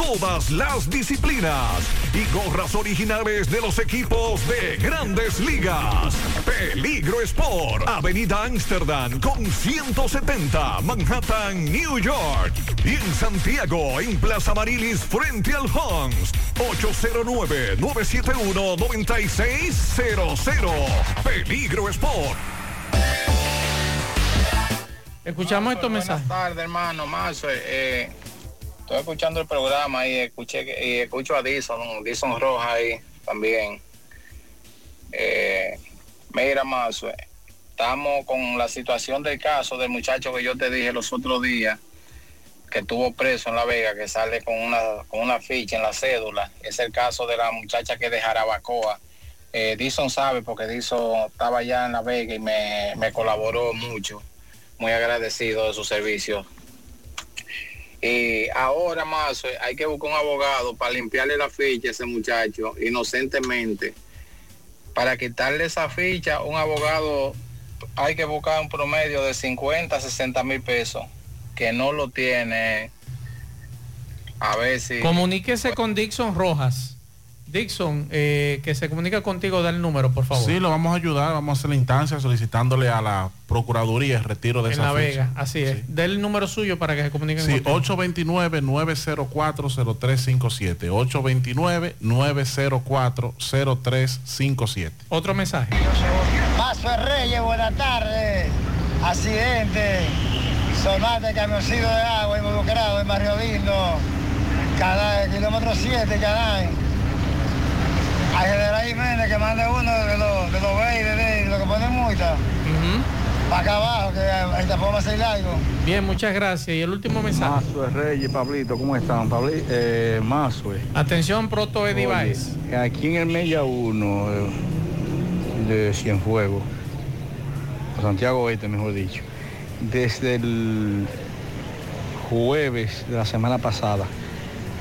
todas las disciplinas y gorras originales de los equipos de grandes ligas. Peligro Sport, Avenida Amsterdam con 170, Manhattan, New York. Y en Santiago, en Plaza Marilis, frente al Hans, 809-971-9600. Peligro Sport. Escuchamos estos mensajes. Buenas tardes, hermano. Marzo, eh, estoy escuchando el programa y escuché y escucho a Dison, Dison Roja ahí también. Eh, mira, eh, estamos con la situación del caso del muchacho que yo te dije los otros días, que estuvo preso en La Vega, que sale con una, con una ficha en la cédula. Es el caso de la muchacha que de Jarabacoa. Eh, Dison sabe porque Dison estaba allá en La Vega y me, me colaboró mucho. Muy agradecido de su servicio. Y ahora más eh, hay que buscar un abogado para limpiarle la ficha a ese muchacho inocentemente. Para quitarle esa ficha, un abogado hay que buscar un promedio de 50 60 mil pesos, que no lo tiene. A ver si... Comuníquese con Dixon Rojas. Dixon, eh, que se comunica contigo, da el número, por favor. Sí, lo vamos a ayudar, vamos a hacer la instancia solicitándole a la Procuraduría el retiro de en esa La. Vega, así es. Dé el número suyo para que se comuniquen Sí, contigo. 829-904-0357. 829-904-0357. Otro mensaje. Paso de Reyes, buenas tardes. Accidente. Sonate camioncito de agua involucrado en Barrio Lindo. Cada kilómetro 7, Canal. A General Jiménez que mande uno de los de los de lo que pone multa. Para acá abajo, que el tapón va a ser largo. Bien, muchas gracias. Y el último mensaje. Mazue Reyes, Pablito, ¿cómo están? Pabli, eh, Mazue. Atención, Proto Eddie Oye, Baez. Aquí en el Mella 1 eh, de Cienfuegos, o Santiago Oeste, mejor dicho, desde el jueves de la semana pasada,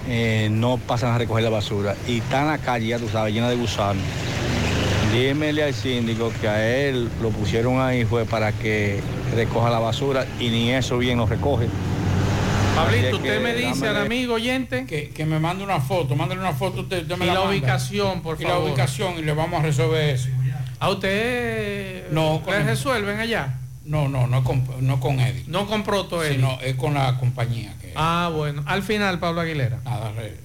eh, no pasan a recoger la basura y está en la calle, ya tú sabes, llena de gusanos. Dímele al síndico que a él lo pusieron ahí fue para que recoja la basura y ni eso bien lo recoge. Pablito, usted me dice al amigo oyente que, que me mande una foto, mándale una foto usted, usted me Y la ubicación, por y favor. la ubicación y le vamos a resolver eso. ¿A usted no, le resuelven allá? No, no, no con, no con Eddie. No con Proto Eddie. Sino es con la compañía. Que, Ah, bueno. Al final, Pablo Aguilera. nada, re-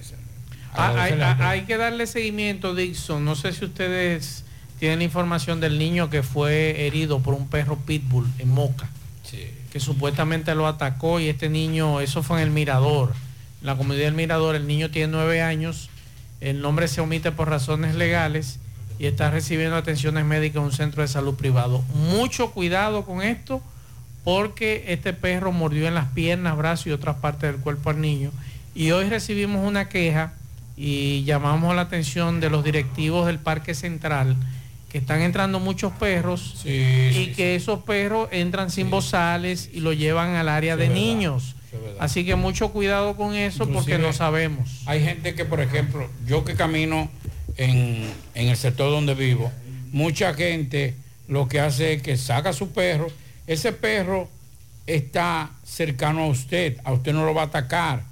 Ah, hay, que darle seguimiento, Dixon. No sé si ustedes tienen información del niño que fue herido por un perro pitbull en Moca. Que supuestamente lo atacó y este niño, eso fue en el Mirador. En la comunidad del Mirador, el niño tiene nueve años. El nombre se omite por razones legales y está recibiendo atenciones médicas en un centro de salud privado. Mucho cuidado con esto porque este perro mordió en las piernas, brazos y otras partes del cuerpo al niño. Y hoy recibimos una queja y llamamos la atención de los directivos del Parque Central que están entrando muchos perros y que esos perros entran sin bozales y lo llevan al área de verdad, niños. Así que mucho cuidado con eso porque no sabemos. Hay gente que, por ejemplo, yo que camino en, en el sector donde vivo, mucha gente lo que hace es que saca su perro, ese perro está cercano a usted, a usted no lo va a atacar,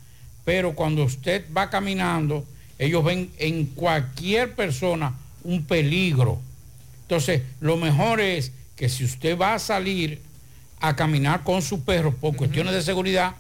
pero cuando usted va caminando, ellos ven en cualquier persona un peligro. Entonces, lo mejor es que si usted va a salir a caminar con su perro por cuestiones de seguridad,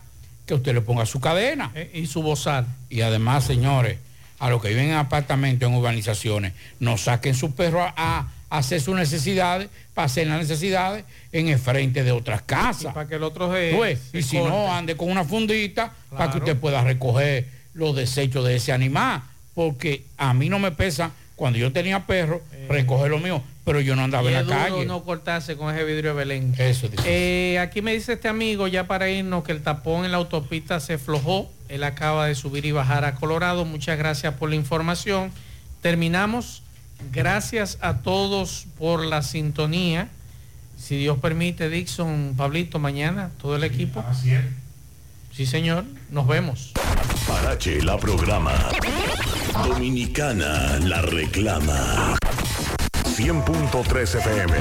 que usted le ponga su cadena. y su bozal. Y además, señores, a los que viven en apartamentos, en urbanizaciones, no saquen su perro a, a hacer sus necesidades, para hacer las necesidades en el frente de otras casas. para que el otro se- se Y si corte. no, ande con una fundita para que usted pueda recoger los desechos de ese animal. Porque a mí no me pesa, cuando yo tenía perro, recoger lo mío, pero yo no andaba Y en es la duro calle. no cortarse con ese vidrio de Belén. Eso dice. Eh, aquí me dice este amigo, ya para irnos, que el tapón en la autopista se flojó. Él acaba de subir y bajar a Colorado. Muchas gracias por la información. Terminamos. Gracias a todos por la sintonía. Si Dios permite, Dixon, Pablito, mañana, todo el equipo. Sí, señor. Nos vemos. Parache la programa. Dominicana la reclama. 100.3 FM.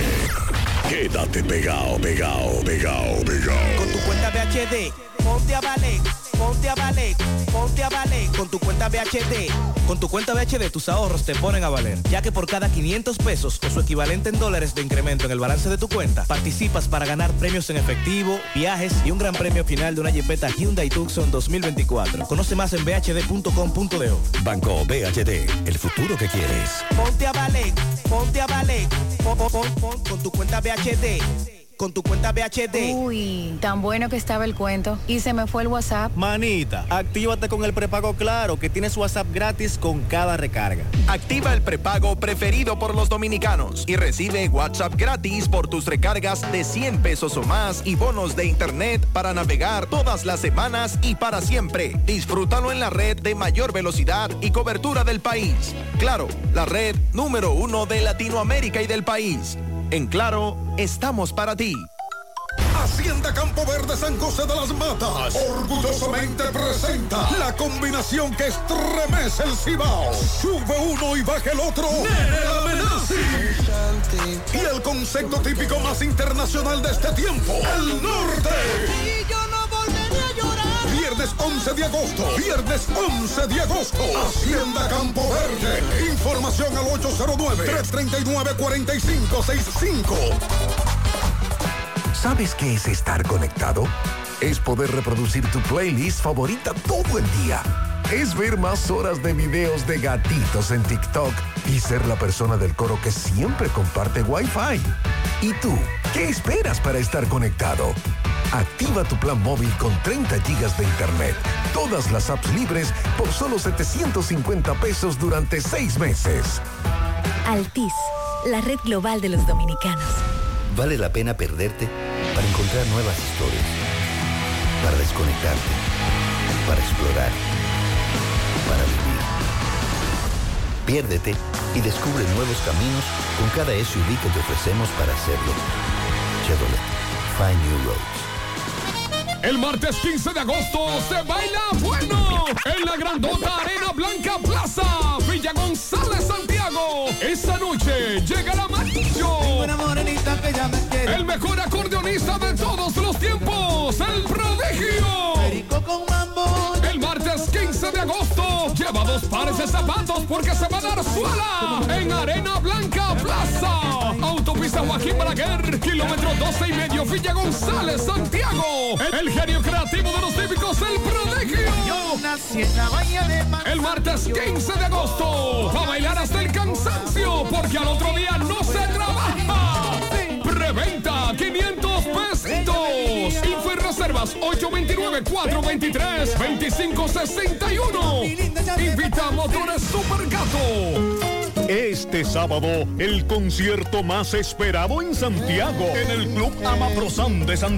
Quédate pegado, pegado, pegado, pegado. Con tu cuenta de BHD, ponte a valer, ponte a valer, ponte a valer con tu cuenta BHD. Con tu cuenta BHD tus ahorros te ponen a valer, ya que por cada 500 pesos o su equivalente en dólares de incremento en el balance de tu cuenta, participas para ganar premios en efectivo, viajes y un gran premio final de una Jeepeta Hyundai Tucson 2024. Conoce más en bhd.com.de. Banco BHD, el futuro que quieres. Ponte a valer, ponte a valer, pon, pon con tu cuenta BHD. Con tu cuenta BHD. Uy, tan bueno que estaba el cuento. Y se me fue el WhatsApp. Manita, actívate con el prepago Claro, que tienes WhatsApp gratis con cada recarga. Activa el prepago preferido por los dominicanos y recibe WhatsApp gratis por tus recargas de 100 pesos o más y bonos de internet para navegar todas las semanas y para siempre. Disfrútalo en la red de mayor velocidad y cobertura del país. Claro, la red número uno de Latinoamérica y del país. En Claro, estamos para ti. Hacienda Campo Verde San José de las Matas orgullosamente presenta la combinación que estremece el Cibao. Sube uno y baja el otro. Nene. Y el concepto típico más internacional de este tiempo, el norte. Viernes 11 de agosto. Viernes 11 de agosto. Hacienda Campo Verde. Información al 809-339-4565. ¿Sabes qué es estar conectado? Es poder reproducir tu playlist favorita todo el día. Es ver más horas de videos de gatitos en TikTok y ser la persona del coro que siempre comparte Wi-Fi. ¿Y tú? ¿Qué esperas para estar conectado? Activa tu plan móvil con 30 gigas de internet, todas las apps libres por solo 750 pesos durante 6 meses. Altis, la red global de los dominicanos. Vale la pena perderte para encontrar nuevas historias, para desconectarte, para explorar, para vivir. Piérdete y descubre nuevos caminos con cada SUV que te ofrecemos para hacerlo. Chevrolet, Find New Roads. El martes 15 de agosto se baila bueno en la grandota Arena Blanca Plaza, Villa González, Santiago. Esa noche llega la Amarillo. El mejor acordeonista de todos los tiempos, el prodigio. Agosto lleva dos pares de zapatos porque se va a dar suela en Arena Blanca Plaza. Autopista Joaquín Balaguer, kilómetro 12 y medio, Villa González, Santiago. El, genio creativo de los típicos, el prodigio. El martes 15 de agosto, va a bailar hasta el cansancio porque al otro día no se trabaja. Preventa 500 pesitos. Info y reservas 829-423-2561. Invita a Motores Supergato. Este sábado, el concierto más esperado en Santiago, en el Club Amaprosan de Santiago.